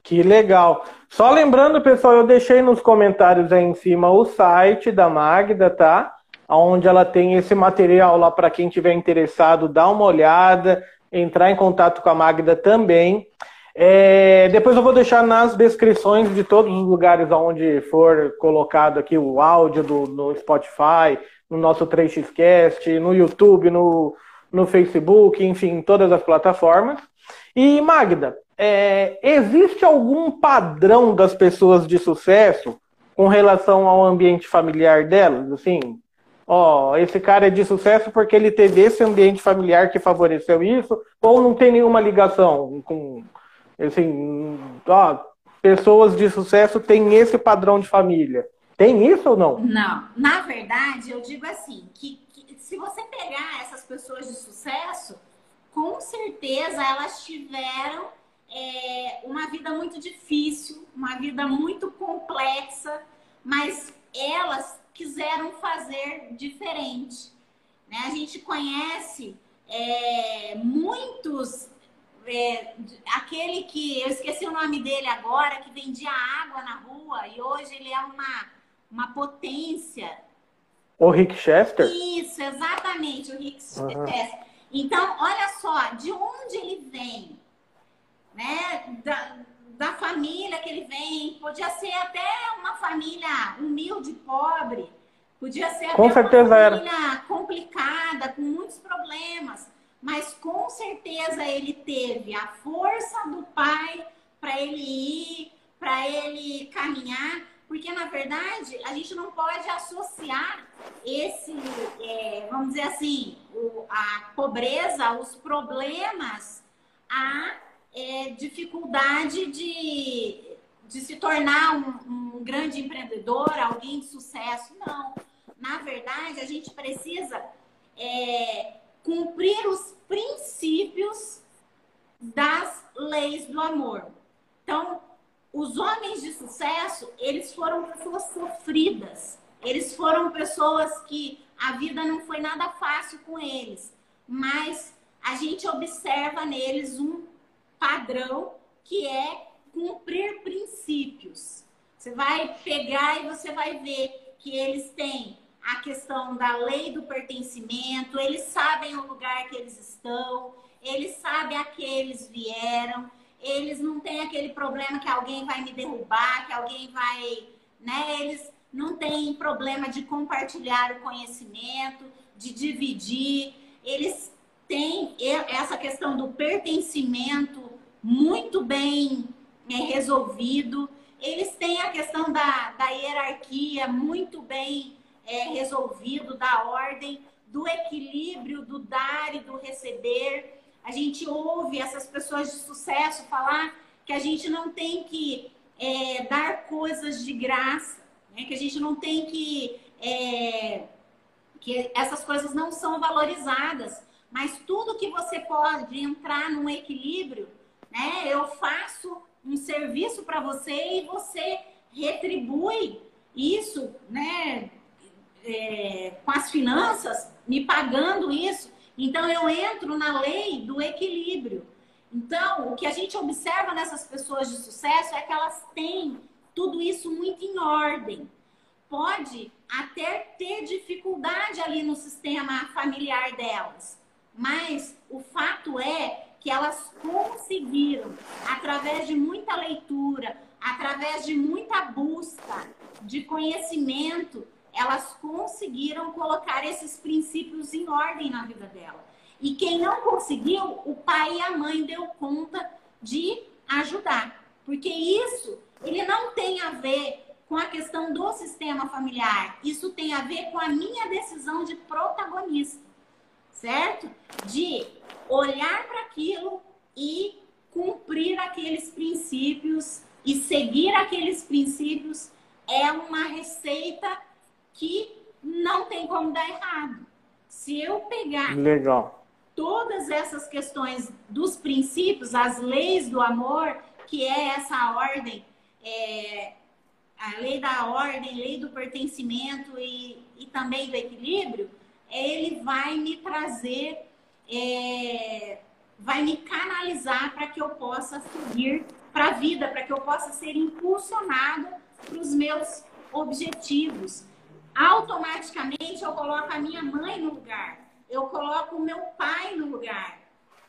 Speaker 1: Que legal. Só lembrando, pessoal, eu deixei nos comentários aí em cima o site da Magda, tá? Onde ela tem esse material lá para quem tiver interessado, dar uma olhada, entrar em contato com a Magda também. É, depois eu vou deixar nas descrições de todos os lugares onde for colocado aqui o áudio do, no Spotify, no nosso 3xcast, no YouTube, no, no Facebook, enfim, todas as plataformas. E Magda, é, existe algum padrão das pessoas de sucesso com relação ao ambiente familiar delas? Assim, ó, esse cara é de sucesso porque ele teve esse ambiente familiar que favoreceu isso, ou não tem nenhuma ligação com Assim, ó, pessoas de sucesso têm esse padrão de família. Tem isso ou não?
Speaker 2: Não. Na verdade, eu digo assim, que, que se você pegar essas pessoas de sucesso, com certeza elas tiveram é, uma vida muito difícil, uma vida muito complexa, mas elas quiseram fazer diferente. Né? A gente conhece é, muitos é, aquele que eu esqueci o nome dele agora, que vendia água na rua e hoje ele é uma, uma potência.
Speaker 1: O Rick Chester?
Speaker 2: Isso, exatamente, o Rick uhum. Chester. Então, olha só, de onde ele vem, né? Da, da família que ele vem, podia ser até uma família humilde, pobre, podia ser até
Speaker 1: com
Speaker 2: uma
Speaker 1: família
Speaker 2: era. complicada, com muitos problemas. Mas com certeza ele teve a força do pai para ele ir, para ele caminhar, porque na verdade a gente não pode associar esse, é, vamos dizer assim, o, a pobreza, os problemas, a é, dificuldade de, de se tornar um, um grande empreendedor, alguém de sucesso. Não. Na verdade, a gente precisa é, cumprir os princípios das leis do amor. Então, os homens de sucesso, eles foram pessoas sofridas. Eles foram pessoas que a vida não foi nada fácil com eles, mas a gente observa neles um padrão que é cumprir princípios. Você vai pegar e você vai ver que eles têm a questão da lei do pertencimento, eles sabem o lugar que eles estão, eles sabem a que eles vieram, eles não têm aquele problema que alguém vai me derrubar, que alguém vai, né? Eles não têm problema de compartilhar o conhecimento, de dividir, eles têm essa questão do pertencimento muito bem é, resolvido. eles têm a questão da, da hierarquia muito bem é, resolvido, da ordem, do equilíbrio, do dar e do receber. A gente ouve essas pessoas de sucesso falar que a gente não tem que é, dar coisas de graça, né? que a gente não tem que. É, que essas coisas não são valorizadas. Mas tudo que você pode entrar num equilíbrio, né? Eu faço um serviço para você e você retribui isso, né? É, com as finanças, me pagando isso. Então eu entro na lei do equilíbrio. Então, o que a gente observa nessas pessoas de sucesso é que elas têm tudo isso muito em ordem. Pode até ter dificuldade ali no sistema familiar delas, mas o fato é que elas conseguiram, através de muita leitura, através de muita busca de conhecimento, elas conseguiram colocar esses princípios em ordem na vida dela. E quem não conseguiu, o pai e a mãe deu conta de ajudar. Porque isso, ele não tem a ver com a questão do sistema familiar. Isso tem a ver com a minha decisão de protagonista, certo? De olhar para aquilo e cumprir aqueles princípios e seguir aqueles princípios é uma receita que não tem como dar errado. Se eu pegar
Speaker 1: Legal.
Speaker 2: todas essas questões dos princípios, as leis do amor, que é essa ordem, é, a lei da ordem, lei do pertencimento e, e também do equilíbrio, ele vai me trazer é, vai me canalizar para que eu possa seguir para a vida, para que eu possa ser impulsionada para os meus objetivos. Automaticamente eu coloco a minha mãe no lugar, eu coloco o meu pai no lugar,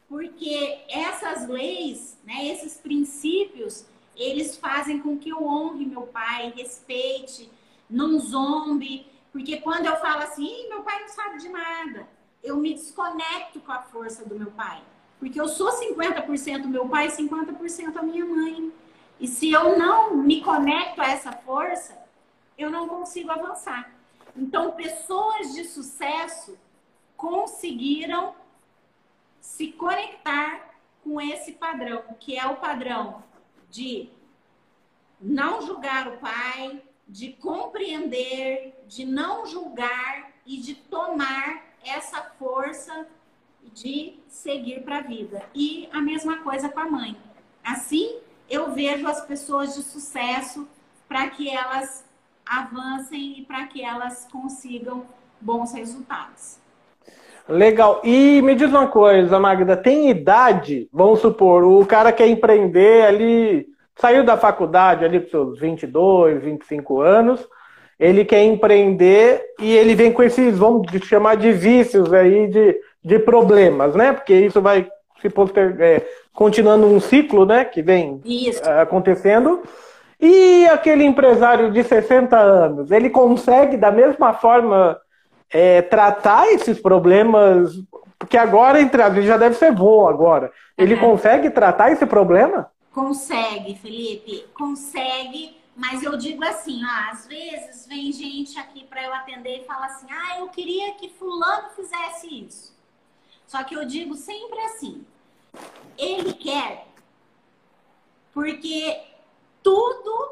Speaker 2: porque essas leis, né, esses princípios, eles fazem com que eu honre meu pai, respeite, não zombe, porque quando eu falo assim, meu pai não sabe de nada, eu me desconecto com a força do meu pai. Porque eu sou 50% meu pai e 50% a minha mãe. E se eu não me conecto a essa força, eu não consigo avançar. Então, pessoas de sucesso conseguiram se conectar com esse padrão, que é o padrão de não julgar o pai, de compreender, de não julgar e de tomar essa força de seguir para a vida. E a mesma coisa com a mãe. Assim, eu vejo as pessoas de sucesso para que elas avancem e para que elas consigam bons resultados.
Speaker 1: Legal. E me diz uma coisa, Magda, tem idade? Vamos supor, o cara quer empreender ali, saiu da faculdade ali com seus 22, 25 anos, ele quer empreender e ele vem com esses, vamos chamar de vícios aí, de, de problemas, né? Porque isso vai se poster, é, continuando um ciclo, né? Que vem isso. É, acontecendo. E aquele empresário de 60 anos, ele consegue da mesma forma é, tratar esses problemas? Porque agora, entre as já deve ser bom agora. Ele uhum. consegue tratar esse problema?
Speaker 2: Consegue, Felipe, consegue mas eu digo assim, ó, às vezes vem gente aqui para eu atender e fala assim: "Ah, eu queria que fulano fizesse isso". Só que eu digo sempre assim: ele quer porque tudo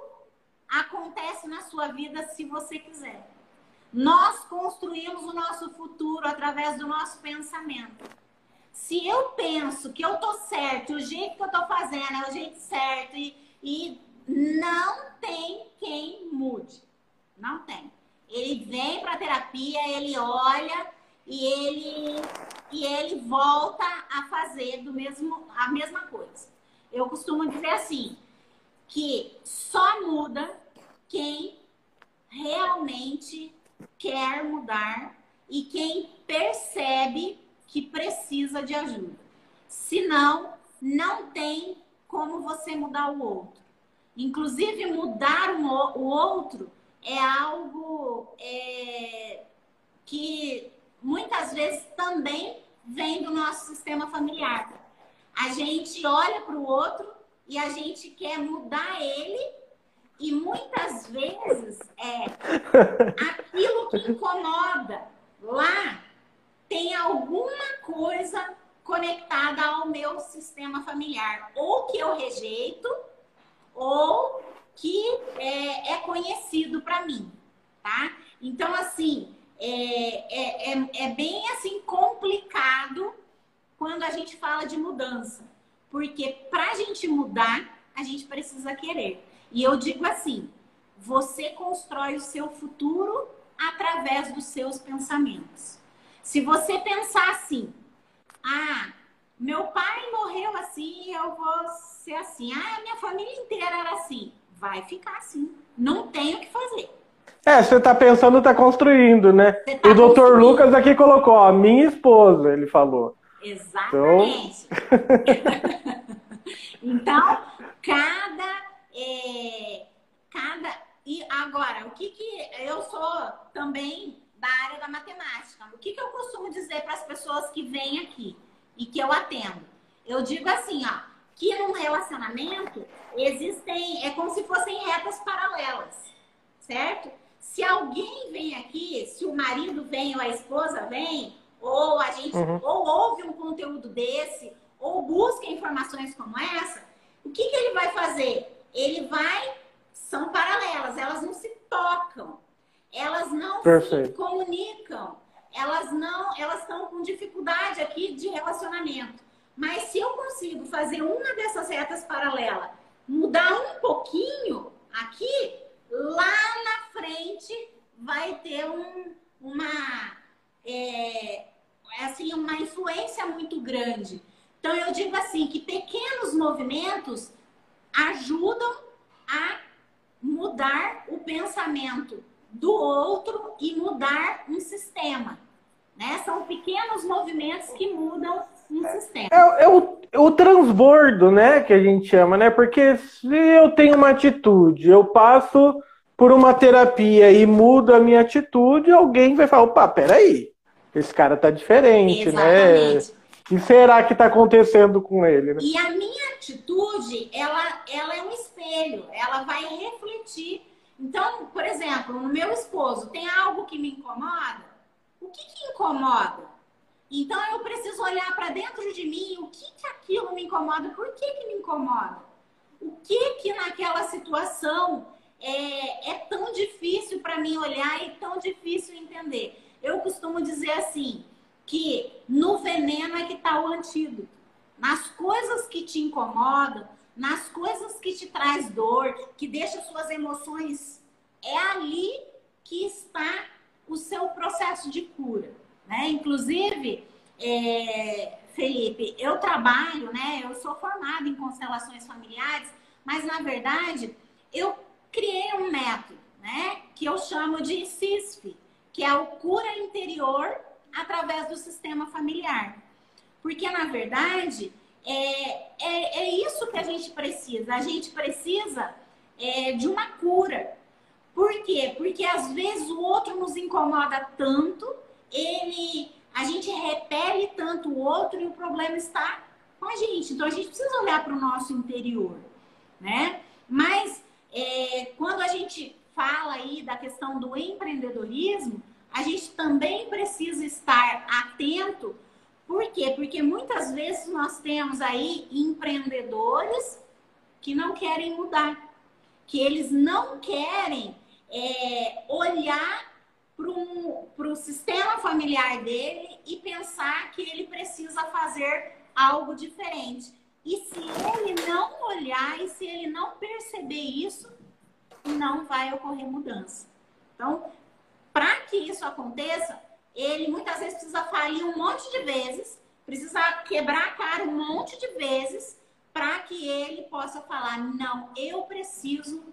Speaker 2: acontece na sua vida se você quiser. Nós construímos o nosso futuro através do nosso pensamento. Se eu penso que eu tô certo, o jeito que eu tô fazendo é o jeito certo e, e não tem quem mude. Não tem. Ele vem para terapia, ele olha e ele e ele volta a fazer do mesmo a mesma coisa. Eu costumo dizer assim, que só muda quem realmente quer mudar e quem percebe que precisa de ajuda. Senão, não tem como você mudar o outro. Inclusive, mudar o outro é algo é, que muitas vezes também vem do nosso sistema familiar. A gente olha para o outro e a gente quer mudar ele E muitas vezes é aquilo que incomoda lá tem alguma coisa conectada ao meu sistema familiar, ou que eu rejeito, ou que é, é conhecido para mim, tá? Então, assim, é, é, é, é bem assim complicado quando a gente fala de mudança, porque para a gente mudar, a gente precisa querer. E eu digo assim: você constrói o seu futuro através dos seus pensamentos. Se você pensar assim, ah, meu pai morreu assim, eu vou ser assim. Ah, minha família inteira era assim. Vai ficar assim. Não tem o que fazer.
Speaker 1: É, você tá pensando, tá construindo, né? Tá o doutor Lucas aqui colocou, ó, minha esposa, ele falou.
Speaker 2: Exatamente. Então, então cada, é, cada. E agora, o que que eu sou também da área da matemática? O que que eu costumo dizer para as pessoas que vêm aqui e que eu atendo? Eu digo assim, ó, que num relacionamento existem, é como se fossem retas paralelas, certo? Se alguém vem aqui, se o marido vem ou a esposa vem, ou a gente uhum. ou ouve um conteúdo desse, ou busca informações como essa, o que, que ele vai fazer? Ele vai. São paralelas, elas não se tocam, elas não Perfeito. se comunicam, elas não. Elas estão com dificuldade aqui de relacionamento. Mas se eu consigo fazer uma dessas retas paralelas, mudar um pouquinho aqui, lá na frente vai ter um, uma, é, assim, uma influência muito grande. Então, eu digo assim, que pequenos movimentos ajudam a mudar o pensamento do outro e mudar um sistema. Né? São pequenos movimentos que mudam um sistema.
Speaker 1: É, é o, é o transbordo, né, que a gente chama, né? Porque se eu tenho uma atitude, eu passo por uma terapia e mudo a minha atitude, alguém vai falar, opa, peraí, esse cara tá diferente, né? Exatamente. né? O que será que está acontecendo com ele? Né?
Speaker 2: E a minha atitude, ela, ela é um espelho, ela vai refletir. Então, por exemplo, no meu esposo, tem algo que me incomoda? O que, que incomoda? Então, eu preciso olhar para dentro de mim o que, que aquilo me incomoda, por que, que me incomoda? O que que naquela situação é, é tão difícil para mim olhar e tão difícil entender? Eu costumo dizer assim, que no veneno é que está o antídoto. Nas coisas que te incomodam, nas coisas que te traz dor, que deixa suas emoções, é ali que está o seu processo de cura. Né? Inclusive, é, Felipe, eu trabalho, né? Eu sou formada em constelações familiares, mas na verdade eu criei um método, né? Que eu chamo de CISF, que é o cura interior através do sistema familiar. Porque, na verdade, é, é, é isso que a gente precisa. A gente precisa é, de uma cura. Por quê? Porque às vezes o outro nos incomoda tanto, ele, a gente repele tanto o outro e o problema está com a gente. Então a gente precisa olhar para o nosso interior, né? Mas é, quando a gente fala aí da questão do empreendedorismo, a gente também precisa estar atento. Por quê? Porque muitas vezes nós temos aí empreendedores que não querem mudar, que eles não querem é, olhar para o sistema familiar dele e pensar que ele precisa fazer algo diferente. E se ele não olhar e se ele não perceber isso, não vai ocorrer mudança. Então, para que isso aconteça, ele muitas vezes precisa falir um monte de vezes, precisa quebrar a cara um monte de vezes para que ele possa falar: não, eu preciso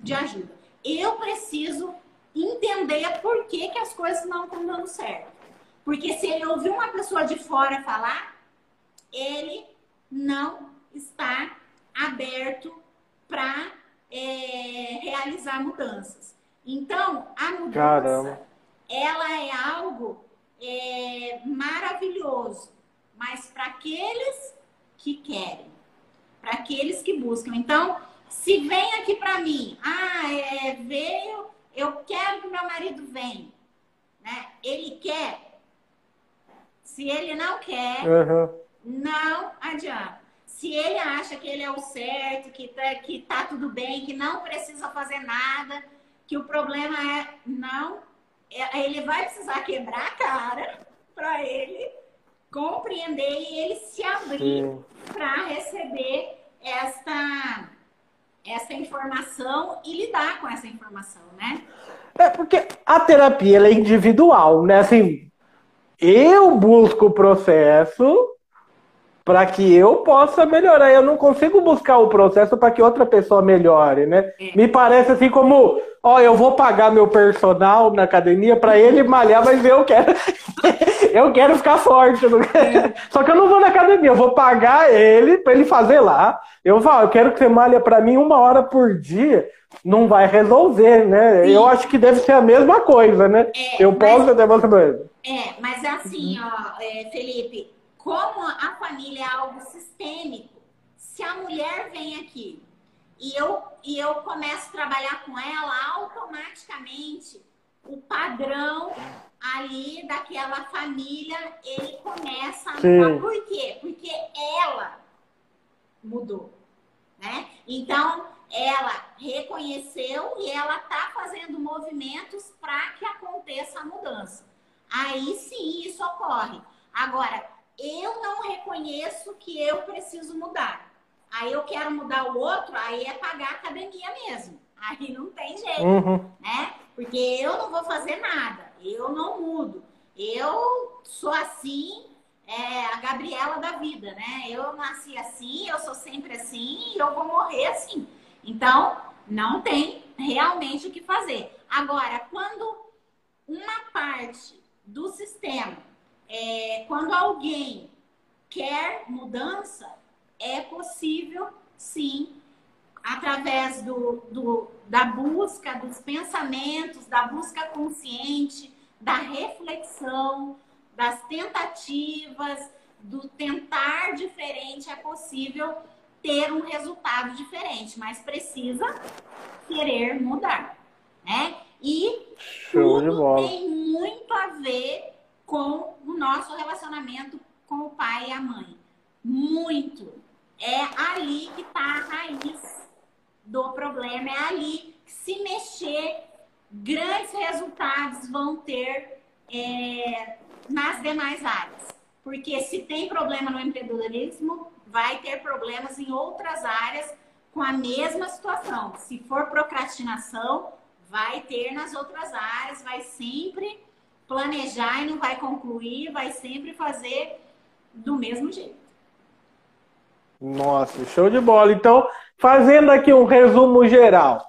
Speaker 2: de ajuda. Eu preciso entender por que, que as coisas não estão dando certo. Porque se ele ouvir uma pessoa de fora falar, ele não está aberto para é, realizar mudanças. Então, a mudança, Caramba. Ela é algo é, maravilhoso, mas para aqueles que querem, para aqueles que buscam. Então, Se vem aqui para mim, ah, é, veio, eu quero que meu marido venha, né? Ele quer. Se ele não quer, uhum. não adianta. Se ele acha que ele é o certo, que tá, que tá tudo bem, que não precisa fazer nada, que o problema é não, ele vai precisar quebrar a cara para ele compreender e ele se abrir para receber esta essa informação e lidar com essa informação, né?
Speaker 1: É porque a terapia é individual, né? Assim, eu busco o processo para que eu possa melhorar. Eu não consigo buscar o processo para que outra pessoa melhore, né? É. Me parece assim como, ó, eu vou pagar meu personal na academia para ele malhar, mas eu quero eu quero ficar forte. É. Só que eu não vou na academia, eu vou pagar ele para ele fazer lá. Eu falo, eu quero que você malhe para mim uma hora por dia. Não vai resolver, né? Sim. Eu acho que deve ser a mesma coisa, né? É, eu posso mas, até você
Speaker 2: É, mas é assim, ó, Felipe, como a família é algo sistêmico, se a mulher vem aqui e eu, e eu começo a trabalhar com ela, automaticamente o padrão ali daquela família, ele começa a mudar. Por quê? Porque ela mudou, né? Então, ela reconheceu e ela tá fazendo movimentos para que aconteça a mudança. Aí sim isso ocorre. Agora, eu não reconheço que eu preciso mudar. Aí eu quero mudar o outro, aí é pagar a academia mesmo. Aí não tem jeito, uhum. né? Porque eu não vou fazer nada, eu não mudo. Eu sou assim, é a Gabriela da vida, né? Eu nasci assim, eu sou sempre assim e eu vou morrer assim. Então, não tem realmente o que fazer. Agora, quando uma parte do sistema é, quando alguém quer mudança, é possível sim, através do, do, da busca dos pensamentos, da busca consciente, da reflexão, das tentativas, do tentar diferente, é possível ter um resultado diferente, mas precisa querer mudar, né? E Show tudo tem muito a ver com o nosso relacionamento com o pai e a mãe. Muito. É ali que está a raiz do problema, é ali que se mexer, grandes resultados vão ter é, nas demais áreas. Porque se tem problema no empreendedorismo, vai ter problemas em outras áreas com a mesma situação. Se for procrastinação, vai ter nas outras áreas, vai sempre planejar e não vai concluir, vai sempre fazer do mesmo jeito.
Speaker 1: Nossa, show de bola. Então, fazendo aqui um resumo geral.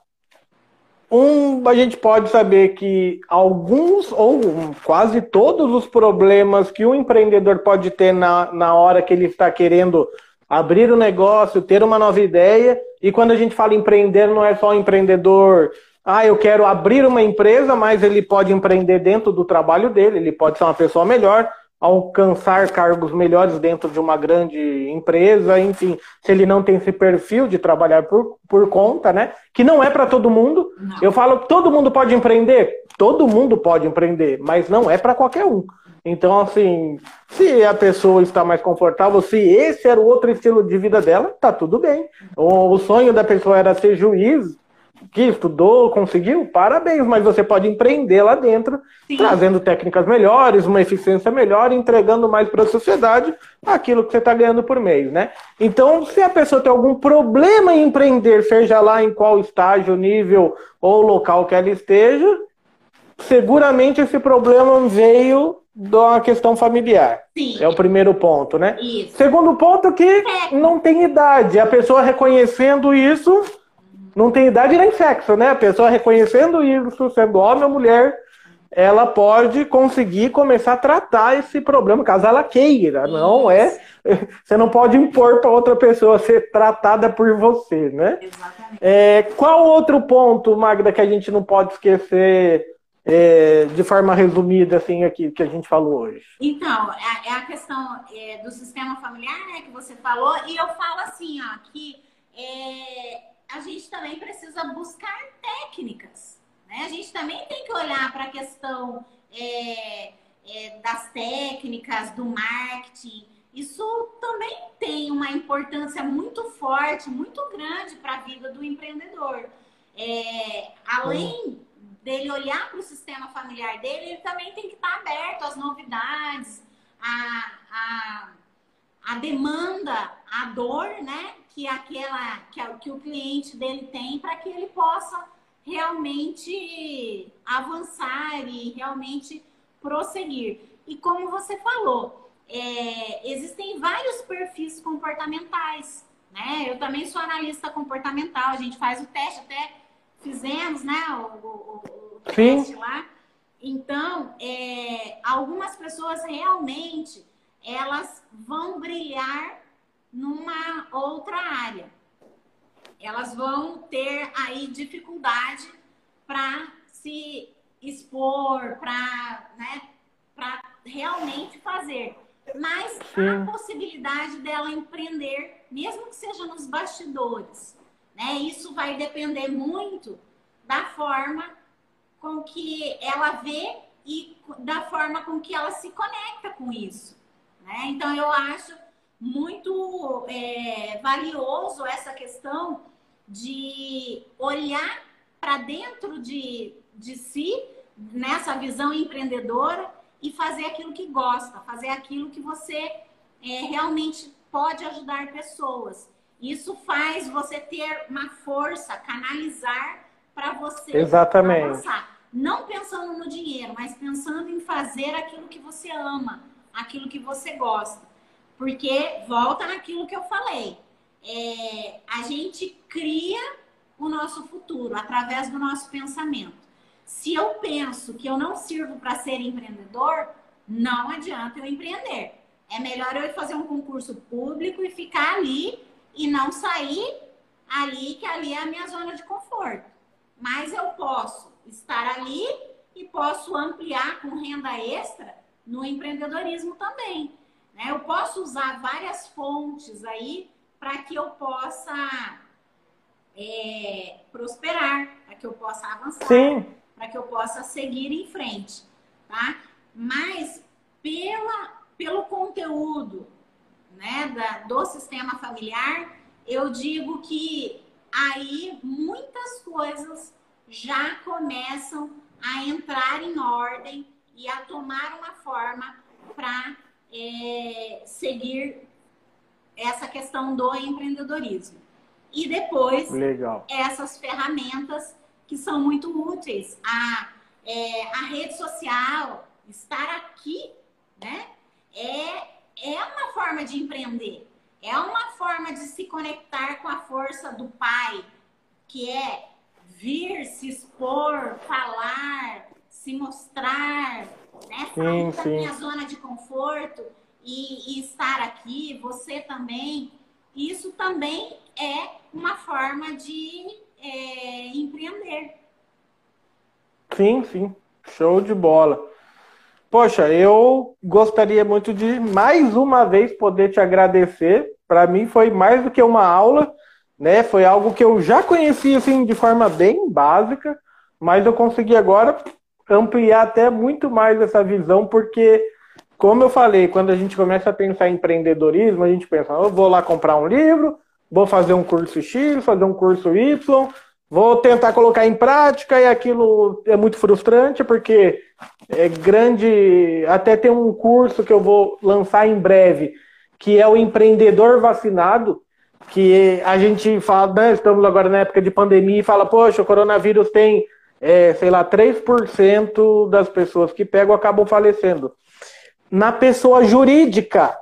Speaker 1: Um, a gente pode saber que alguns ou quase todos os problemas que o empreendedor pode ter na, na hora que ele está querendo abrir o um negócio, ter uma nova ideia, e quando a gente fala empreender, não é só empreendedor ah, eu quero abrir uma empresa, mas ele pode empreender dentro do trabalho dele, ele pode ser uma pessoa melhor, alcançar cargos melhores dentro de uma grande empresa, enfim, se ele não tem esse perfil de trabalhar por, por conta, né? Que não é para todo mundo. Não. Eu falo todo mundo pode empreender, todo mundo pode empreender, mas não é para qualquer um. Então, assim, se a pessoa está mais confortável, se esse era o outro estilo de vida dela, tá tudo bem. O, o sonho da pessoa era ser juiz, que estudou, conseguiu, parabéns, mas você pode empreender lá dentro, Sim. trazendo técnicas melhores, uma eficiência melhor, entregando mais para a sociedade aquilo que você está ganhando por mês, né? Então, se a pessoa tem algum problema em empreender, seja lá em qual estágio, nível ou local que ela esteja, seguramente esse problema veio da questão familiar. Sim. É o primeiro ponto, né? Isso. Segundo ponto que é. não tem idade. A pessoa reconhecendo isso não tem idade nem sexo, né? A pessoa reconhecendo isso, sendo homem ou mulher, ela pode conseguir começar a tratar esse problema, caso ela queira. Isso. Não é. Você não pode impor para outra pessoa ser tratada por você, né? Exatamente. É, qual outro ponto, Magda, que a gente não pode esquecer é, de forma resumida, assim, aqui, que a gente falou hoje?
Speaker 2: Então, é, é a questão é, do sistema familiar, né, que você falou, e eu falo assim, ó, que é, a gente buscar técnicas. Né? A gente também tem que olhar para a questão é, é, das técnicas, do marketing. Isso também tem uma importância muito forte, muito grande para a vida do empreendedor. É, além dele olhar para o sistema familiar dele, ele também tem que estar aberto às novidades, à, à, à demanda, à dor, né? Que aquela que, que o cliente dele tem para que ele possa realmente avançar e realmente prosseguir. E como você falou, é, existem vários perfis comportamentais. Né? Eu também sou analista comportamental, a gente faz o teste, até fizemos né, o, o, o teste lá. Então, é, algumas pessoas realmente elas vão brilhar numa outra área. Elas vão ter aí dificuldade para se expor, para né, realmente fazer. Mas Sim. a possibilidade dela empreender, mesmo que seja nos bastidores. Né? Isso vai depender muito da forma com que ela vê e da forma com que ela se conecta com isso. Né? Então, eu acho muito é, valioso essa questão de olhar para dentro de, de si, nessa visão empreendedora, e fazer aquilo que gosta, fazer aquilo que você é, realmente pode ajudar pessoas. Isso faz você ter uma força, canalizar para você
Speaker 1: Exatamente. avançar.
Speaker 2: Não pensando no dinheiro, mas pensando em fazer aquilo que você ama, aquilo que você gosta. Porque volta naquilo que eu falei. É, a gente cria o nosso futuro através do nosso pensamento. Se eu penso que eu não sirvo para ser empreendedor, não adianta eu empreender. É melhor eu fazer um concurso público e ficar ali e não sair ali, que ali é a minha zona de conforto. Mas eu posso estar ali e posso ampliar com renda extra no empreendedorismo também. Né? Eu posso usar várias fontes aí para que eu possa é, prosperar, para que eu possa avançar, para que eu possa seguir em frente, tá? Mas pela, pelo conteúdo né, da, do sistema familiar, eu digo que aí muitas coisas já começam a entrar em ordem e a tomar uma forma para é, seguir essa questão do empreendedorismo. E depois,
Speaker 1: Legal.
Speaker 2: essas ferramentas que são muito úteis. A, é, a rede social, estar aqui, né? É, é uma forma de empreender. É uma forma de se conectar com a força do pai, que é vir, se expor, falar, se mostrar, né? Sair da minha zona de conforto e, e estar aqui, você também. Isso também é uma forma de é, empreender.
Speaker 1: Sim, sim. Show de bola. Poxa, eu gostaria muito de mais uma vez poder te agradecer. Para mim foi mais do que uma aula, né? Foi algo que eu já conhecia assim de forma bem básica, mas eu consegui agora ampliar até muito mais essa visão, porque como eu falei, quando a gente começa a pensar em empreendedorismo, a gente pensa, eu vou lá comprar um livro, vou fazer um curso X, fazer um curso Y, vou tentar colocar em prática e aquilo é muito frustrante porque é grande. Até tem um curso que eu vou lançar em breve, que é o empreendedor vacinado, que a gente fala, né, estamos agora na época de pandemia e fala, poxa, o coronavírus tem, é, sei lá, 3% das pessoas que pegam acabam falecendo. Na pessoa jurídica,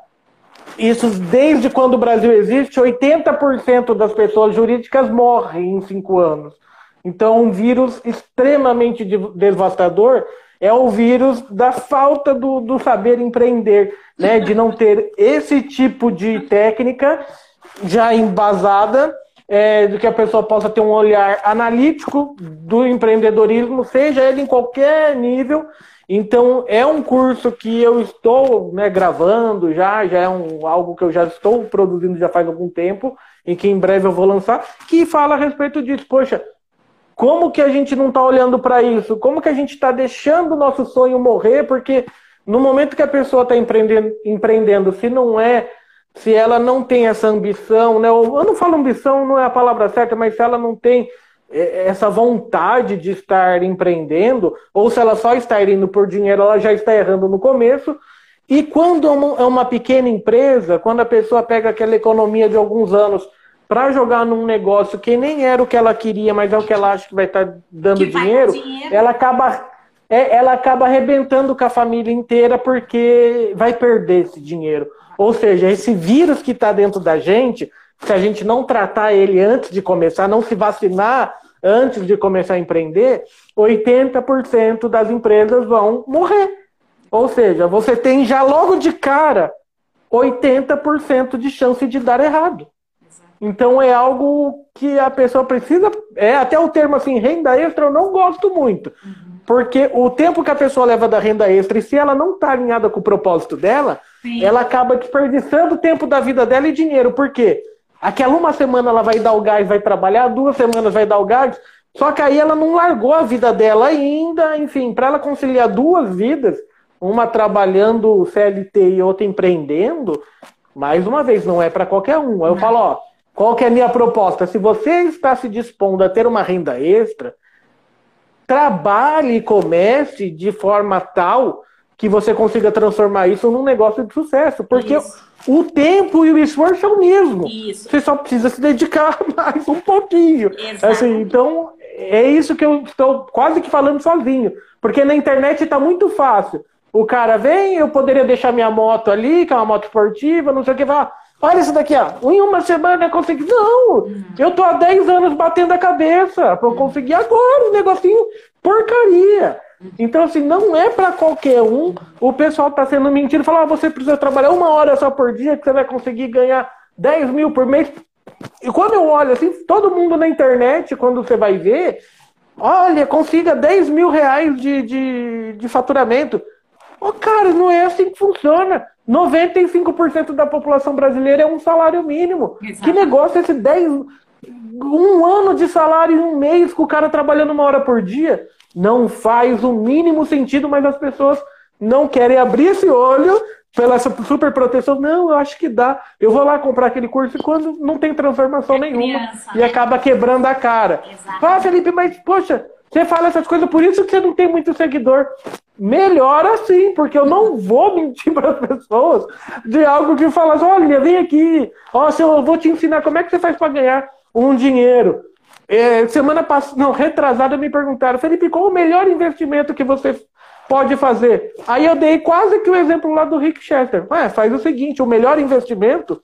Speaker 1: isso desde quando o Brasil existe, 80% das pessoas jurídicas morrem em cinco anos. Então, um vírus extremamente devastador é o vírus da falta do, do saber empreender, né? de não ter esse tipo de técnica já embasada, é, de que a pessoa possa ter um olhar analítico do empreendedorismo, seja ele em qualquer nível, então, é um curso que eu estou né, gravando já, já é um, algo que eu já estou produzindo já faz algum tempo, e que em breve eu vou lançar, que fala a respeito disso. Poxa, Como que a gente não está olhando para isso? Como que a gente está deixando o nosso sonho morrer? Porque no momento que a pessoa está empreendendo, empreendendo, se não é, se ela não tem essa ambição, né? Eu não falo ambição, não é a palavra certa, mas se ela não tem é, essa vontade de estar empreendendo, ou se ela só está indo por dinheiro, ela já está errando no começo. E quando é uma pequena empresa, quando a pessoa pega aquela economia de alguns anos para jogar num negócio que nem era o que ela queria, mas é o que ela acha que vai estar tá dando dinheiro, dinheiro, ela acaba é, ela acaba arrebentando com a família inteira porque vai perder esse dinheiro. Ou seja, esse vírus que está dentro da gente, se a gente não tratar ele antes de começar, não se vacinar antes de começar a empreender, 80% das empresas vão morrer. Ou seja, você tem já logo de cara 80% de chance de dar errado. Então é algo que a pessoa precisa. É até o termo assim, renda extra, eu não gosto muito. Uhum. Porque o tempo que a pessoa leva da renda extra, e se ela não está alinhada com o propósito dela, Sim. ela acaba desperdiçando o tempo da vida dela e dinheiro. Por quê? Aquela uma semana ela vai dar o gás, vai trabalhar, duas semanas vai dar o gás, só que aí ela não largou a vida dela ainda. Enfim, para ela conciliar duas vidas, uma trabalhando CLT e outra empreendendo, mais uma vez, não é para qualquer um. Eu falo, ó, qual que é a minha proposta? Se você está se dispondo a ter uma renda extra, trabalhe e comece de forma tal que você consiga transformar isso num negócio de sucesso. Porque isso. o tempo e o esforço é o mesmo. Isso. Você só precisa se dedicar mais um pouquinho. Assim, então, é isso que eu estou quase que falando sozinho. Porque na internet está muito fácil. O cara vem, eu poderia deixar minha moto ali, que é uma moto esportiva, não sei o que, vai. Olha isso daqui, ó. Em uma semana eu consegui. Não! Uhum. Eu tô há 10 anos batendo a cabeça pra eu conseguir agora um negocinho porcaria. Então, assim, não é para qualquer um. O pessoal tá sendo mentido. Falar, ah, você precisa trabalhar uma hora só por dia que você vai conseguir ganhar 10 mil por mês. E quando eu olho assim, todo mundo na internet, quando você vai ver, olha, consiga 10 mil reais de, de, de faturamento. Ô, oh, cara, não é assim que funciona. 95% da população brasileira é um salário mínimo. Exato. Que negócio é esse 10. Um ano de salário em um mês com o cara trabalhando uma hora por dia? Não faz o mínimo sentido, mas as pessoas não querem abrir esse olho pela super proteção. Não, eu acho que dá. Eu vou lá comprar aquele curso quando não tem transformação é nenhuma. Criança, e né? acaba quebrando a cara. Exato. Ah, Felipe, mas poxa, você fala essas coisas, por isso que você não tem muito seguidor. Melhor assim, porque eu não vou mentir para as pessoas de algo que fala assim, olha, vem aqui, ó, eu vou te ensinar como é que você faz para ganhar um dinheiro. É, semana passada, não, retrasada, me perguntaram, Felipe, qual o melhor investimento que você pode fazer? Aí eu dei quase que o exemplo lá do Rick Chester. Ué, faz o seguinte, o melhor investimento,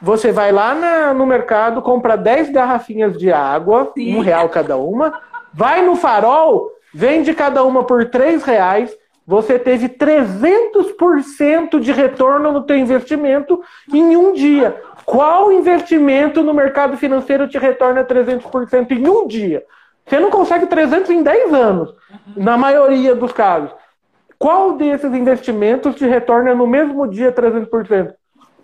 Speaker 1: você vai lá na, no mercado, compra 10 garrafinhas de água, Sim. um real cada uma, vai no farol, Vende cada uma por três reais, você teve 300% de retorno no teu investimento em um dia. Qual investimento no mercado financeiro te retorna 300% em um dia? Você não consegue 300 em 10 anos, na maioria dos casos. Qual desses investimentos te retorna no mesmo dia 300%?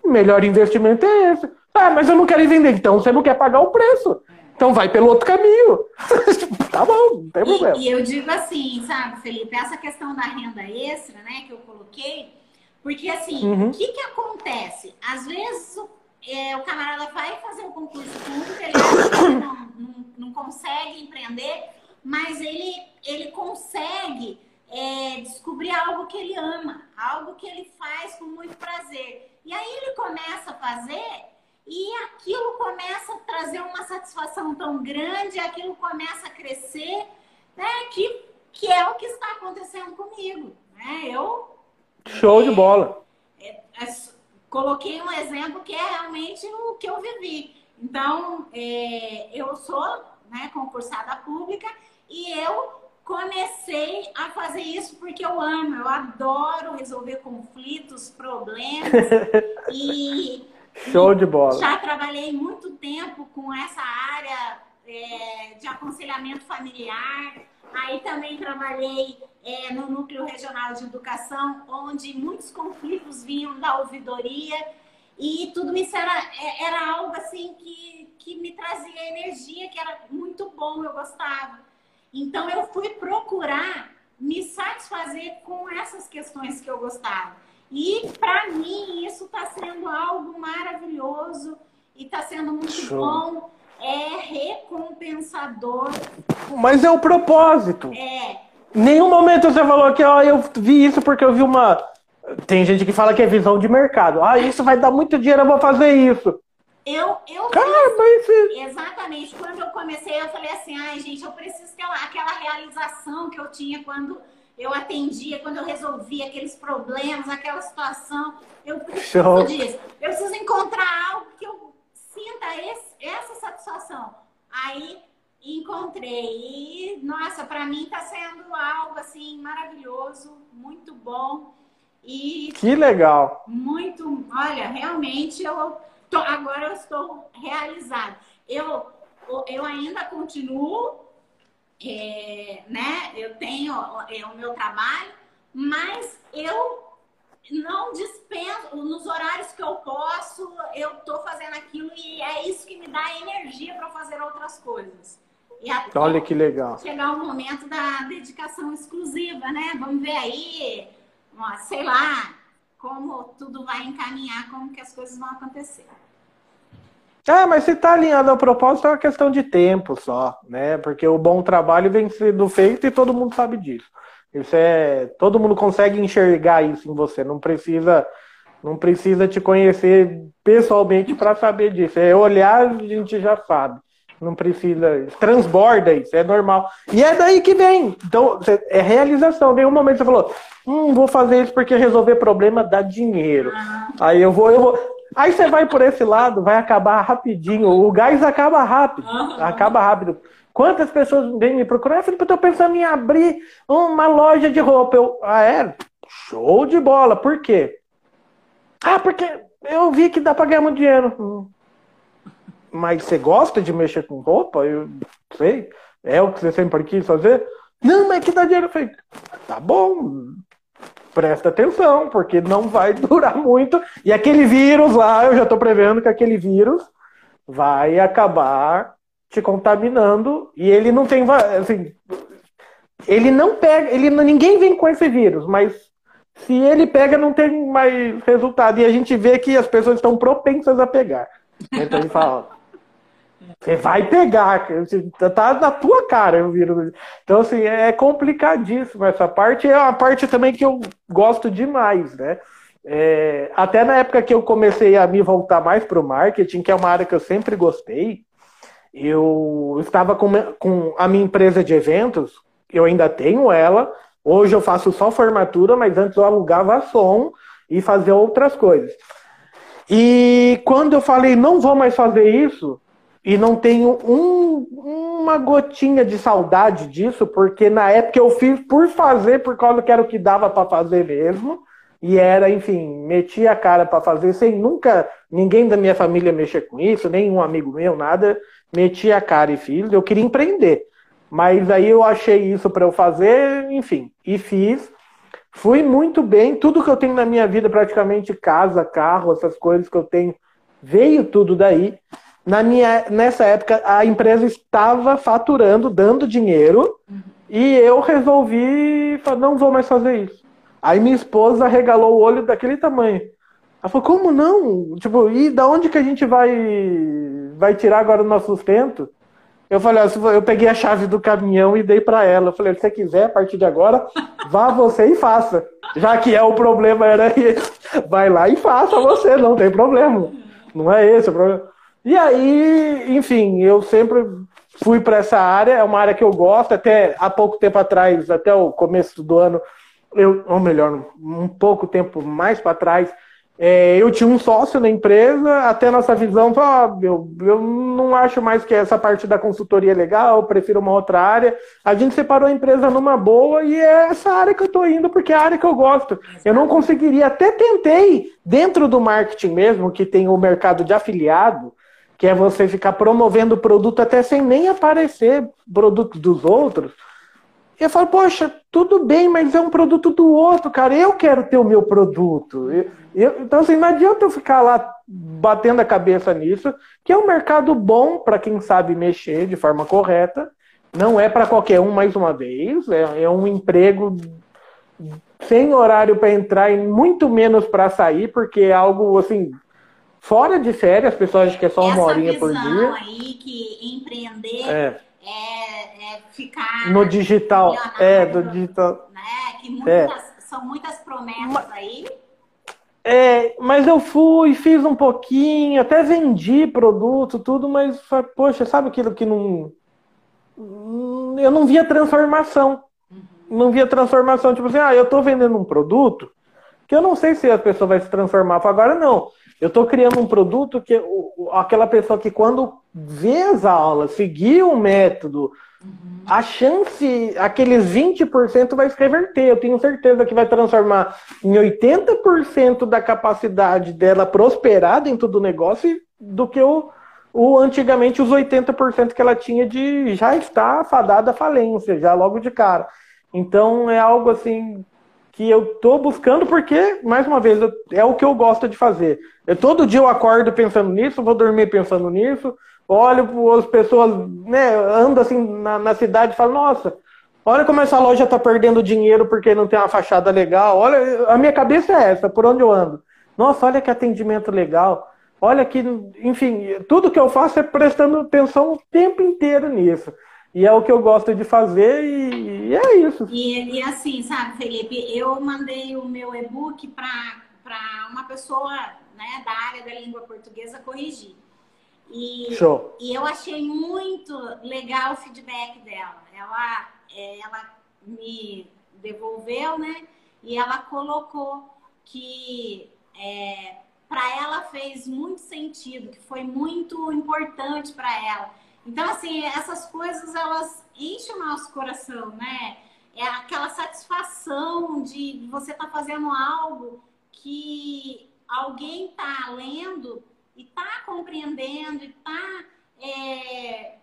Speaker 1: O melhor investimento é esse. Ah, mas eu não quero vender. Então você não quer pagar o preço. Então vai pelo outro caminho. tá bom, não tem problema.
Speaker 2: E, eu digo assim, sabe, Felipe, essa questão da renda extra, né, que eu coloquei, porque assim, uhum. o que que acontece? Às vezes é, o camarada vai fazer o concurso público, ele não, não, não, consegue empreender, mas ele, ele consegue é, descobrir algo que ele ama, algo que ele faz com muito prazer. E aí ele começa a fazer e aquilo começa a trazer uma satisfação tão grande, aquilo começa a crescer, né? Que, que é o que está acontecendo comigo. Né? Eu.
Speaker 1: Show é, de bola!
Speaker 2: É, é, coloquei um exemplo que é realmente o que eu vivi. Então, é, eu sou né, concursada pública e eu comecei a fazer isso porque eu amo, eu adoro resolver conflitos, problemas e
Speaker 1: Show de bola.
Speaker 2: Já trabalhei muito tempo com essa área é, de aconselhamento familiar. Aí também trabalhei é, no Núcleo Regional de Educação, onde muitos conflitos vinham da ouvidoria. E tudo isso era, é, era algo assim que, que me trazia energia, que era muito bom, eu gostava. Então eu fui procurar me satisfazer com essas questões que eu gostava. E para mim isso está sendo algo maravilhoso e está sendo muito Show. bom. É recompensador.
Speaker 1: Mas é o propósito.
Speaker 2: É.
Speaker 1: Nenhum momento você falou que ó, eu vi isso porque eu vi uma. Tem gente que fala que é visão de mercado. Ah, isso vai dar muito dinheiro, eu vou fazer isso.
Speaker 2: Eu, eu
Speaker 1: Cara, mas...
Speaker 2: exatamente. Quando eu comecei, eu falei assim, ai, gente, eu preciso ter aquela realização que eu tinha quando eu atendia, quando eu resolvia aqueles problemas, aquela situação. Eu preciso Show. disso. Eu preciso encontrar algo que eu sinta esse, essa satisfação. Aí encontrei. E, nossa, para mim está sendo algo assim maravilhoso, muito bom. E
Speaker 1: que legal!
Speaker 2: Muito, olha, realmente eu Tô, agora eu estou realizada. Eu, eu ainda continuo, é, né? Eu tenho é, o meu trabalho, mas eu não dispenso, nos horários que eu posso, eu estou fazendo aquilo e é isso que me dá energia para fazer outras coisas.
Speaker 1: Olha que legal.
Speaker 2: Chegar o momento da dedicação exclusiva, né? Vamos ver aí, sei lá, como tudo vai encaminhar, como que as coisas vão acontecer.
Speaker 1: Ah, mas se está alinhado ao propósito é uma questão de tempo só, né? Porque o bom trabalho vem sendo feito e todo mundo sabe disso. Isso é, todo mundo consegue enxergar isso em você. Não precisa, não precisa te conhecer pessoalmente para saber disso. É olhar, a gente já sabe. Não precisa, transborda isso, é normal. E é daí que vem. Então, é realização. Em nenhum momento você falou, hum, vou fazer isso porque resolver problema dá dinheiro. Ah. Aí eu vou, eu vou. Aí você vai por esse lado, vai acabar rapidinho. O gás acaba rápido. Acaba rápido. Quantas pessoas vêm me procurar? Eu falei, eu tô pensando em abrir uma loja de roupa. Eu, ah, é? Show de bola. Por quê? Ah, porque eu vi que dá pra ganhar muito dinheiro. Hum. Mas você gosta de mexer com roupa? Eu sei. É o que você sempre quis fazer? Não, mas que dá dinheiro. Eu falei, tá bom, presta atenção, porque não vai durar muito. E aquele vírus lá, eu já estou prevendo que aquele vírus vai acabar te contaminando e ele não tem assim, ele não pega, ele ninguém vem com esse vírus, mas se ele pega não tem mais resultado e a gente vê que as pessoas estão propensas a pegar. Então ele fala, você vai pegar, tá na tua cara o vírus. Então, assim, é complicadíssimo essa parte. É uma parte também que eu gosto demais, né? É, até na época que eu comecei a me voltar mais para o marketing, que é uma área que eu sempre gostei, eu estava com, com a minha empresa de eventos, eu ainda tenho ela. Hoje eu faço só formatura, mas antes eu alugava som e fazia outras coisas. E quando eu falei, não vou mais fazer isso, e não tenho um, uma gotinha de saudade disso, porque na época eu fiz por fazer, por causa que era o que dava para fazer mesmo. E era, enfim, meti a cara para fazer sem nunca ninguém da minha família mexer com isso, nenhum amigo meu, nada. Meti a cara e fiz. Eu queria empreender. Mas aí eu achei isso para eu fazer, enfim, e fiz. Fui muito bem. Tudo que eu tenho na minha vida, praticamente casa, carro, essas coisas que eu tenho, veio tudo daí. Na minha, nessa época, a empresa estava faturando, dando dinheiro, uhum. e eu resolvi, não vou mais fazer isso. Aí minha esposa regalou o olho daquele tamanho. Ela falou, como não? Tipo, e da onde que a gente vai, vai tirar agora o nosso sustento? Eu falei, eu peguei a chave do caminhão e dei para ela. Eu falei, se você quiser, a partir de agora, vá você e faça. Já que é o problema era esse, vai lá e faça você, não tem problema. Não é esse o problema. E aí, enfim, eu sempre fui para essa área, é uma área que eu gosto, até há pouco tempo atrás, até o começo do ano, eu, ou melhor, um pouco tempo mais para trás, é, eu tinha um sócio na empresa, até nossa visão, oh, eu, eu não acho mais que essa parte da consultoria é legal, prefiro uma outra área. A gente separou a empresa numa boa e é essa área que eu estou indo, porque é a área que eu gosto. Eu não conseguiria, até tentei, dentro do marketing mesmo, que tem o mercado de afiliado, que é você ficar promovendo o produto até sem nem aparecer produto dos outros. E eu falo, poxa, tudo bem, mas é um produto do outro, cara. Eu quero ter o meu produto. Eu, eu, então, assim, não adianta eu ficar lá batendo a cabeça nisso, que é um mercado bom para quem sabe mexer de forma correta. Não é para qualquer um, mais uma vez. É, é um emprego sem horário para entrar e muito menos para sair, porque é algo assim fora de série. As pessoas acham que é só uma horinha por dia.
Speaker 2: aí que empreender é, é, é ficar
Speaker 1: no digital, é do digital,
Speaker 2: né? Que muitas, é. são muitas promessas Mas... aí.
Speaker 1: É, mas eu fui, fiz um pouquinho, até vendi produto, tudo, mas, poxa, sabe aquilo que não. Eu não via transformação. Uhum. Não via transformação. Tipo assim, ah, eu tô vendendo um produto que eu não sei se a pessoa vai se transformar. Agora não. Eu estou criando um produto que aquela pessoa que quando vê as aulas, seguir o método, a chance, aqueles 20% vai se reverter. Eu tenho certeza que vai transformar em 80% da capacidade dela prosperar dentro do negócio do que o, o antigamente os 80% que ela tinha de já estar fadada à falência, já logo de cara. Então é algo assim que eu estou buscando porque, mais uma vez, é o que eu gosto de fazer. Eu, todo dia eu acordo pensando nisso, vou dormir pensando nisso, olho as pessoas, né, ando assim na, na cidade e falo, nossa, olha como essa loja está perdendo dinheiro porque não tem uma fachada legal. Olha, a minha cabeça é essa, por onde eu ando. Nossa, olha que atendimento legal. Olha que, enfim, tudo que eu faço é prestando atenção o tempo inteiro nisso. E é o que eu gosto de fazer e, e é isso.
Speaker 2: E, e, assim, sabe, Felipe, eu mandei o meu e-book para uma pessoa né, da área da língua portuguesa corrigir. E, Show. e eu achei muito legal o feedback dela. Ela, é, ela me devolveu, né? E ela colocou que é, para ela fez muito sentido, que foi muito importante para ela então, assim, essas coisas, elas enchem o nosso coração, né? É aquela satisfação de você estar tá fazendo algo que alguém está lendo e está compreendendo e está é,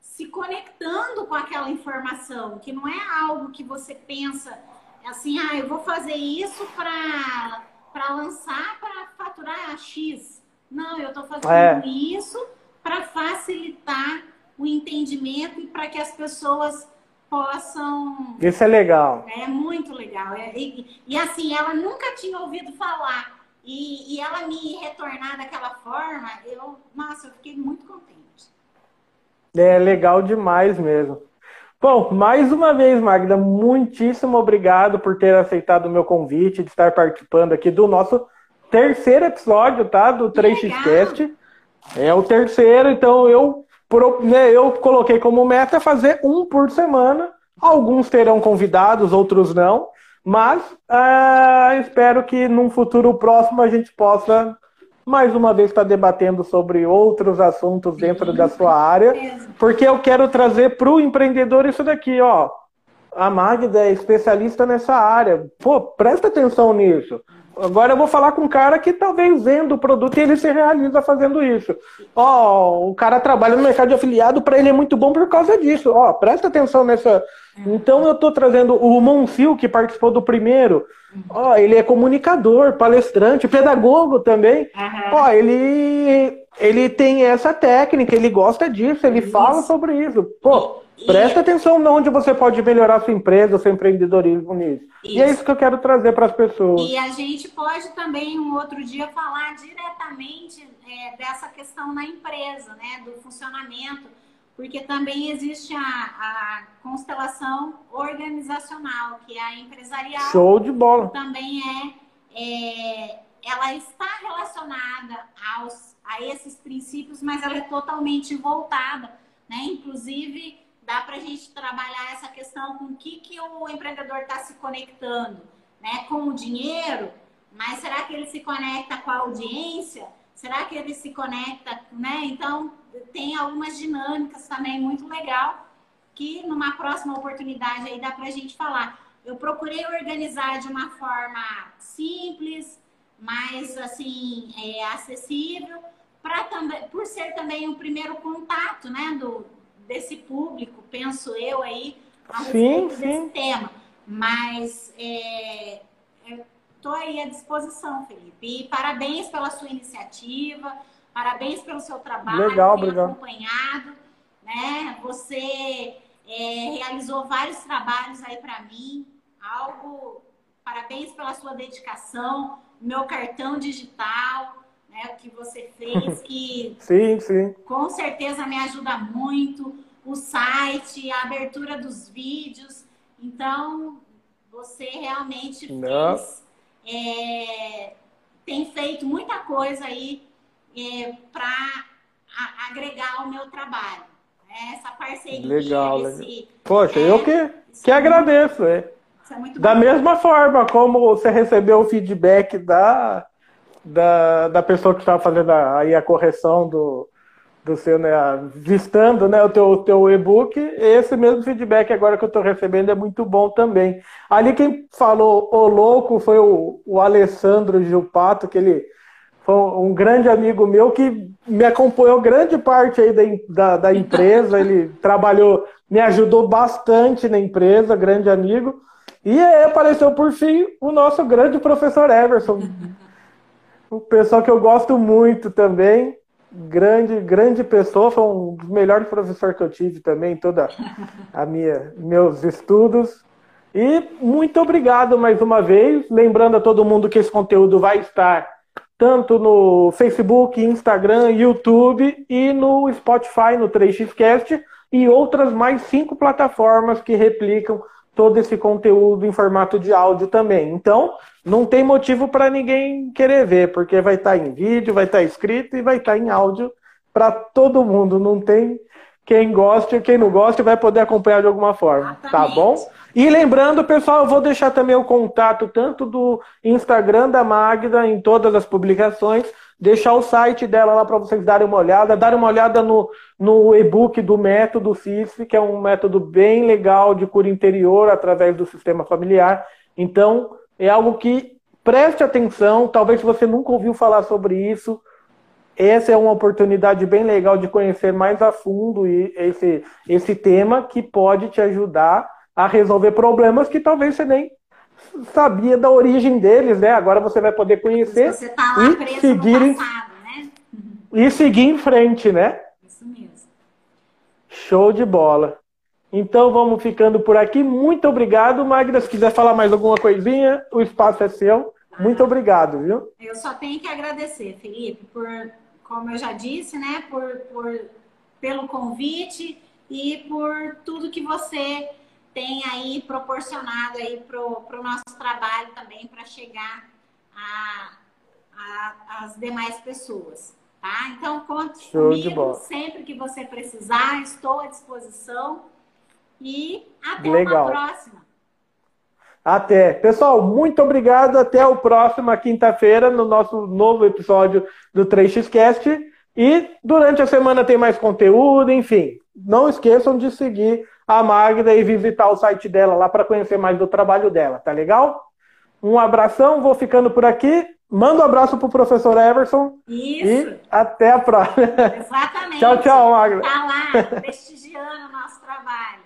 Speaker 2: se conectando com aquela informação, que não é algo que você pensa assim, ah, eu vou fazer isso para lançar para faturar X. Não, eu estou fazendo é. isso para facilitar o entendimento e para que as pessoas possam.
Speaker 1: Isso é legal.
Speaker 2: É muito legal. É, e, e, assim, ela nunca tinha ouvido falar. E, e ela me retornar daquela forma, eu, nossa, eu fiquei muito contente.
Speaker 1: É legal demais mesmo. Bom, mais uma vez, Magda, muitíssimo obrigado por ter aceitado o meu convite de estar participando aqui do nosso terceiro episódio, tá? Do 3xcast. É o terceiro, então eu, né, eu coloquei como meta fazer um por semana. Alguns terão convidados, outros não. Mas uh, espero que num futuro próximo a gente possa mais uma vez estar debatendo sobre outros assuntos dentro da sua área, porque eu quero trazer para o empreendedor isso daqui, ó. A Magda é especialista nessa área. Pô, presta atenção nisso. Agora eu vou falar com um cara que talvez venda o produto e ele se realiza fazendo isso. Ó, oh, o cara trabalha no mercado de afiliado, para ele é muito bom por causa disso. Ó, oh, presta atenção nessa. Então eu estou trazendo o Monfil, que participou do primeiro. Ó, oh, ele é comunicador, palestrante, pedagogo também. Ó, uhum. ele ele tem essa técnica, ele gosta disso, ele isso. fala sobre isso. Pô, Presta atenção onde você pode melhorar sua empresa, seu empreendedorismo nisso. Isso. E é isso que eu quero trazer para as pessoas.
Speaker 2: E a gente pode também, um outro dia, falar diretamente é, dessa questão na empresa, né? Do funcionamento, porque também existe a, a constelação organizacional, que é a empresarial.
Speaker 1: Show de bola.
Speaker 2: Também é, é ela está relacionada aos, a esses princípios, mas ela é totalmente voltada, né? Inclusive dá para a gente trabalhar essa questão com o que, que o empreendedor está se conectando, né? Com o dinheiro, mas será que ele se conecta com a audiência? Será que ele se conecta, né? Então, tem algumas dinâmicas também muito legal que numa próxima oportunidade aí dá para a gente falar. Eu procurei organizar de uma forma simples, mais assim, é, acessível, para também, por ser também o primeiro contato, né, do, desse público, penso eu aí, a sim, respeito sim. desse tema. Mas é, é, estou aí à disposição, Felipe. E parabéns pela sua iniciativa, parabéns pelo seu trabalho,
Speaker 1: Legal, obrigado.
Speaker 2: acompanhado. Né? Você é, realizou vários trabalhos aí para mim, algo. Parabéns pela sua dedicação, meu cartão digital, né, o que você fez, que
Speaker 1: sim, sim.
Speaker 2: com certeza me ajuda muito. O site, a abertura dos vídeos. Então, você realmente
Speaker 1: Não.
Speaker 2: fez, é, tem feito muita coisa aí é, para agregar ao meu trabalho. Né? Essa parceria,
Speaker 1: Legal,
Speaker 2: esse,
Speaker 1: legal. Poxa,
Speaker 2: é,
Speaker 1: eu que, que
Speaker 2: é
Speaker 1: agradeço. É.
Speaker 2: É
Speaker 1: Da
Speaker 2: bom.
Speaker 1: mesma forma como você recebeu o feedback da, da, da pessoa que estava fazendo a, aí a correção do, do seu, né, listando né, o teu, teu e-book, esse mesmo feedback agora que eu estou recebendo é muito bom também. Ali quem falou o louco foi o, o Alessandro Gilpato, que ele foi um grande amigo meu que me acompanhou grande parte aí da, da, da empresa, ele trabalhou, me ajudou bastante na empresa, grande amigo. E aí apareceu por fim o nosso grande professor Everson, um pessoal que eu gosto muito também, grande, grande pessoa, foi um dos melhores professores que eu tive também em toda a minha meus estudos. E muito obrigado mais uma vez, lembrando a todo mundo que esse conteúdo vai estar tanto no Facebook, Instagram, YouTube e no Spotify, no 3xcast e outras mais cinco plataformas que replicam todo esse conteúdo em formato de áudio também. Então, não tem motivo para ninguém querer ver, porque vai estar em vídeo, vai estar escrito e vai estar em áudio para todo mundo. Não tem quem goste, quem não goste vai poder acompanhar de alguma forma, tá
Speaker 2: Exatamente.
Speaker 1: bom? E lembrando, pessoal, eu vou deixar também o contato tanto do Instagram da Magda em todas as publicações, deixar o site dela lá para vocês darem uma olhada, darem uma olhada no, no e-book do método CISF, que é um método bem legal de cura interior através do sistema familiar. Então, é algo que preste atenção, talvez você nunca ouviu falar sobre isso, essa é uma oportunidade bem legal de conhecer mais a fundo esse, esse tema que pode te ajudar a resolver problemas que talvez você nem sabia da origem deles, né? Agora você vai poder conhecer
Speaker 2: Você tá lá
Speaker 1: e
Speaker 2: preso
Speaker 1: seguir
Speaker 2: no
Speaker 1: em-
Speaker 2: passado, né?
Speaker 1: e seguir em frente, né?
Speaker 2: Isso mesmo.
Speaker 1: Show de bola. Então vamos ficando por aqui. Muito obrigado, Magda. Se quiser falar mais alguma coisinha, o espaço é seu. Muito obrigado, viu?
Speaker 2: Eu só tenho que agradecer, Felipe, por, como eu já disse, né, por, por pelo convite e por tudo que você tem aí proporcionado aí pro, pro nosso trabalho também para chegar a, a- às demais pessoas, tá? Então conte
Speaker 1: Show
Speaker 2: comigo sempre que você precisar, estou à disposição e até
Speaker 1: Legal.
Speaker 2: uma próxima.
Speaker 1: Até. Pessoal, muito obrigado. Até o próximo quinta-feira no nosso novo episódio do 3xcast. E durante a semana tem mais conteúdo, enfim. Não esqueçam de seguir a Magda e visitar o site dela lá para conhecer mais do trabalho dela, tá legal? Um abração, vou ficando por aqui. Manda um abraço pro professor Everson
Speaker 2: Isso,
Speaker 1: e até a próxima.
Speaker 2: exatamente.
Speaker 1: tchau, tchau, Magda.
Speaker 2: Tá lá, prestigiando o nosso trabalho.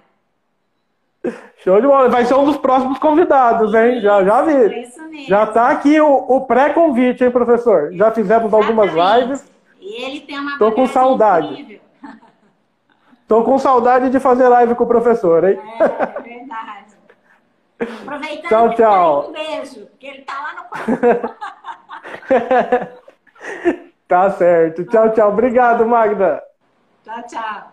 Speaker 1: Show de bola. Vai ser um dos próximos convidados, hein? Já, já
Speaker 2: É
Speaker 1: vi.
Speaker 2: isso mesmo.
Speaker 1: Já tá aqui o, o pré-convite, hein, professor? Já fizemos algumas
Speaker 2: Exatamente.
Speaker 1: lives.
Speaker 2: E ele tem uma
Speaker 1: Tô com saudade.
Speaker 2: incrível.
Speaker 1: Tô com saudade de fazer live com o professor, hein?
Speaker 2: É, é verdade. Aproveitando
Speaker 1: Tchau,
Speaker 2: que tá
Speaker 1: tchau.
Speaker 2: um beijo, porque ele tá lá no quarto.
Speaker 1: tá certo. Tchau, tchau. Obrigado, Magda.
Speaker 2: tchau, tchau.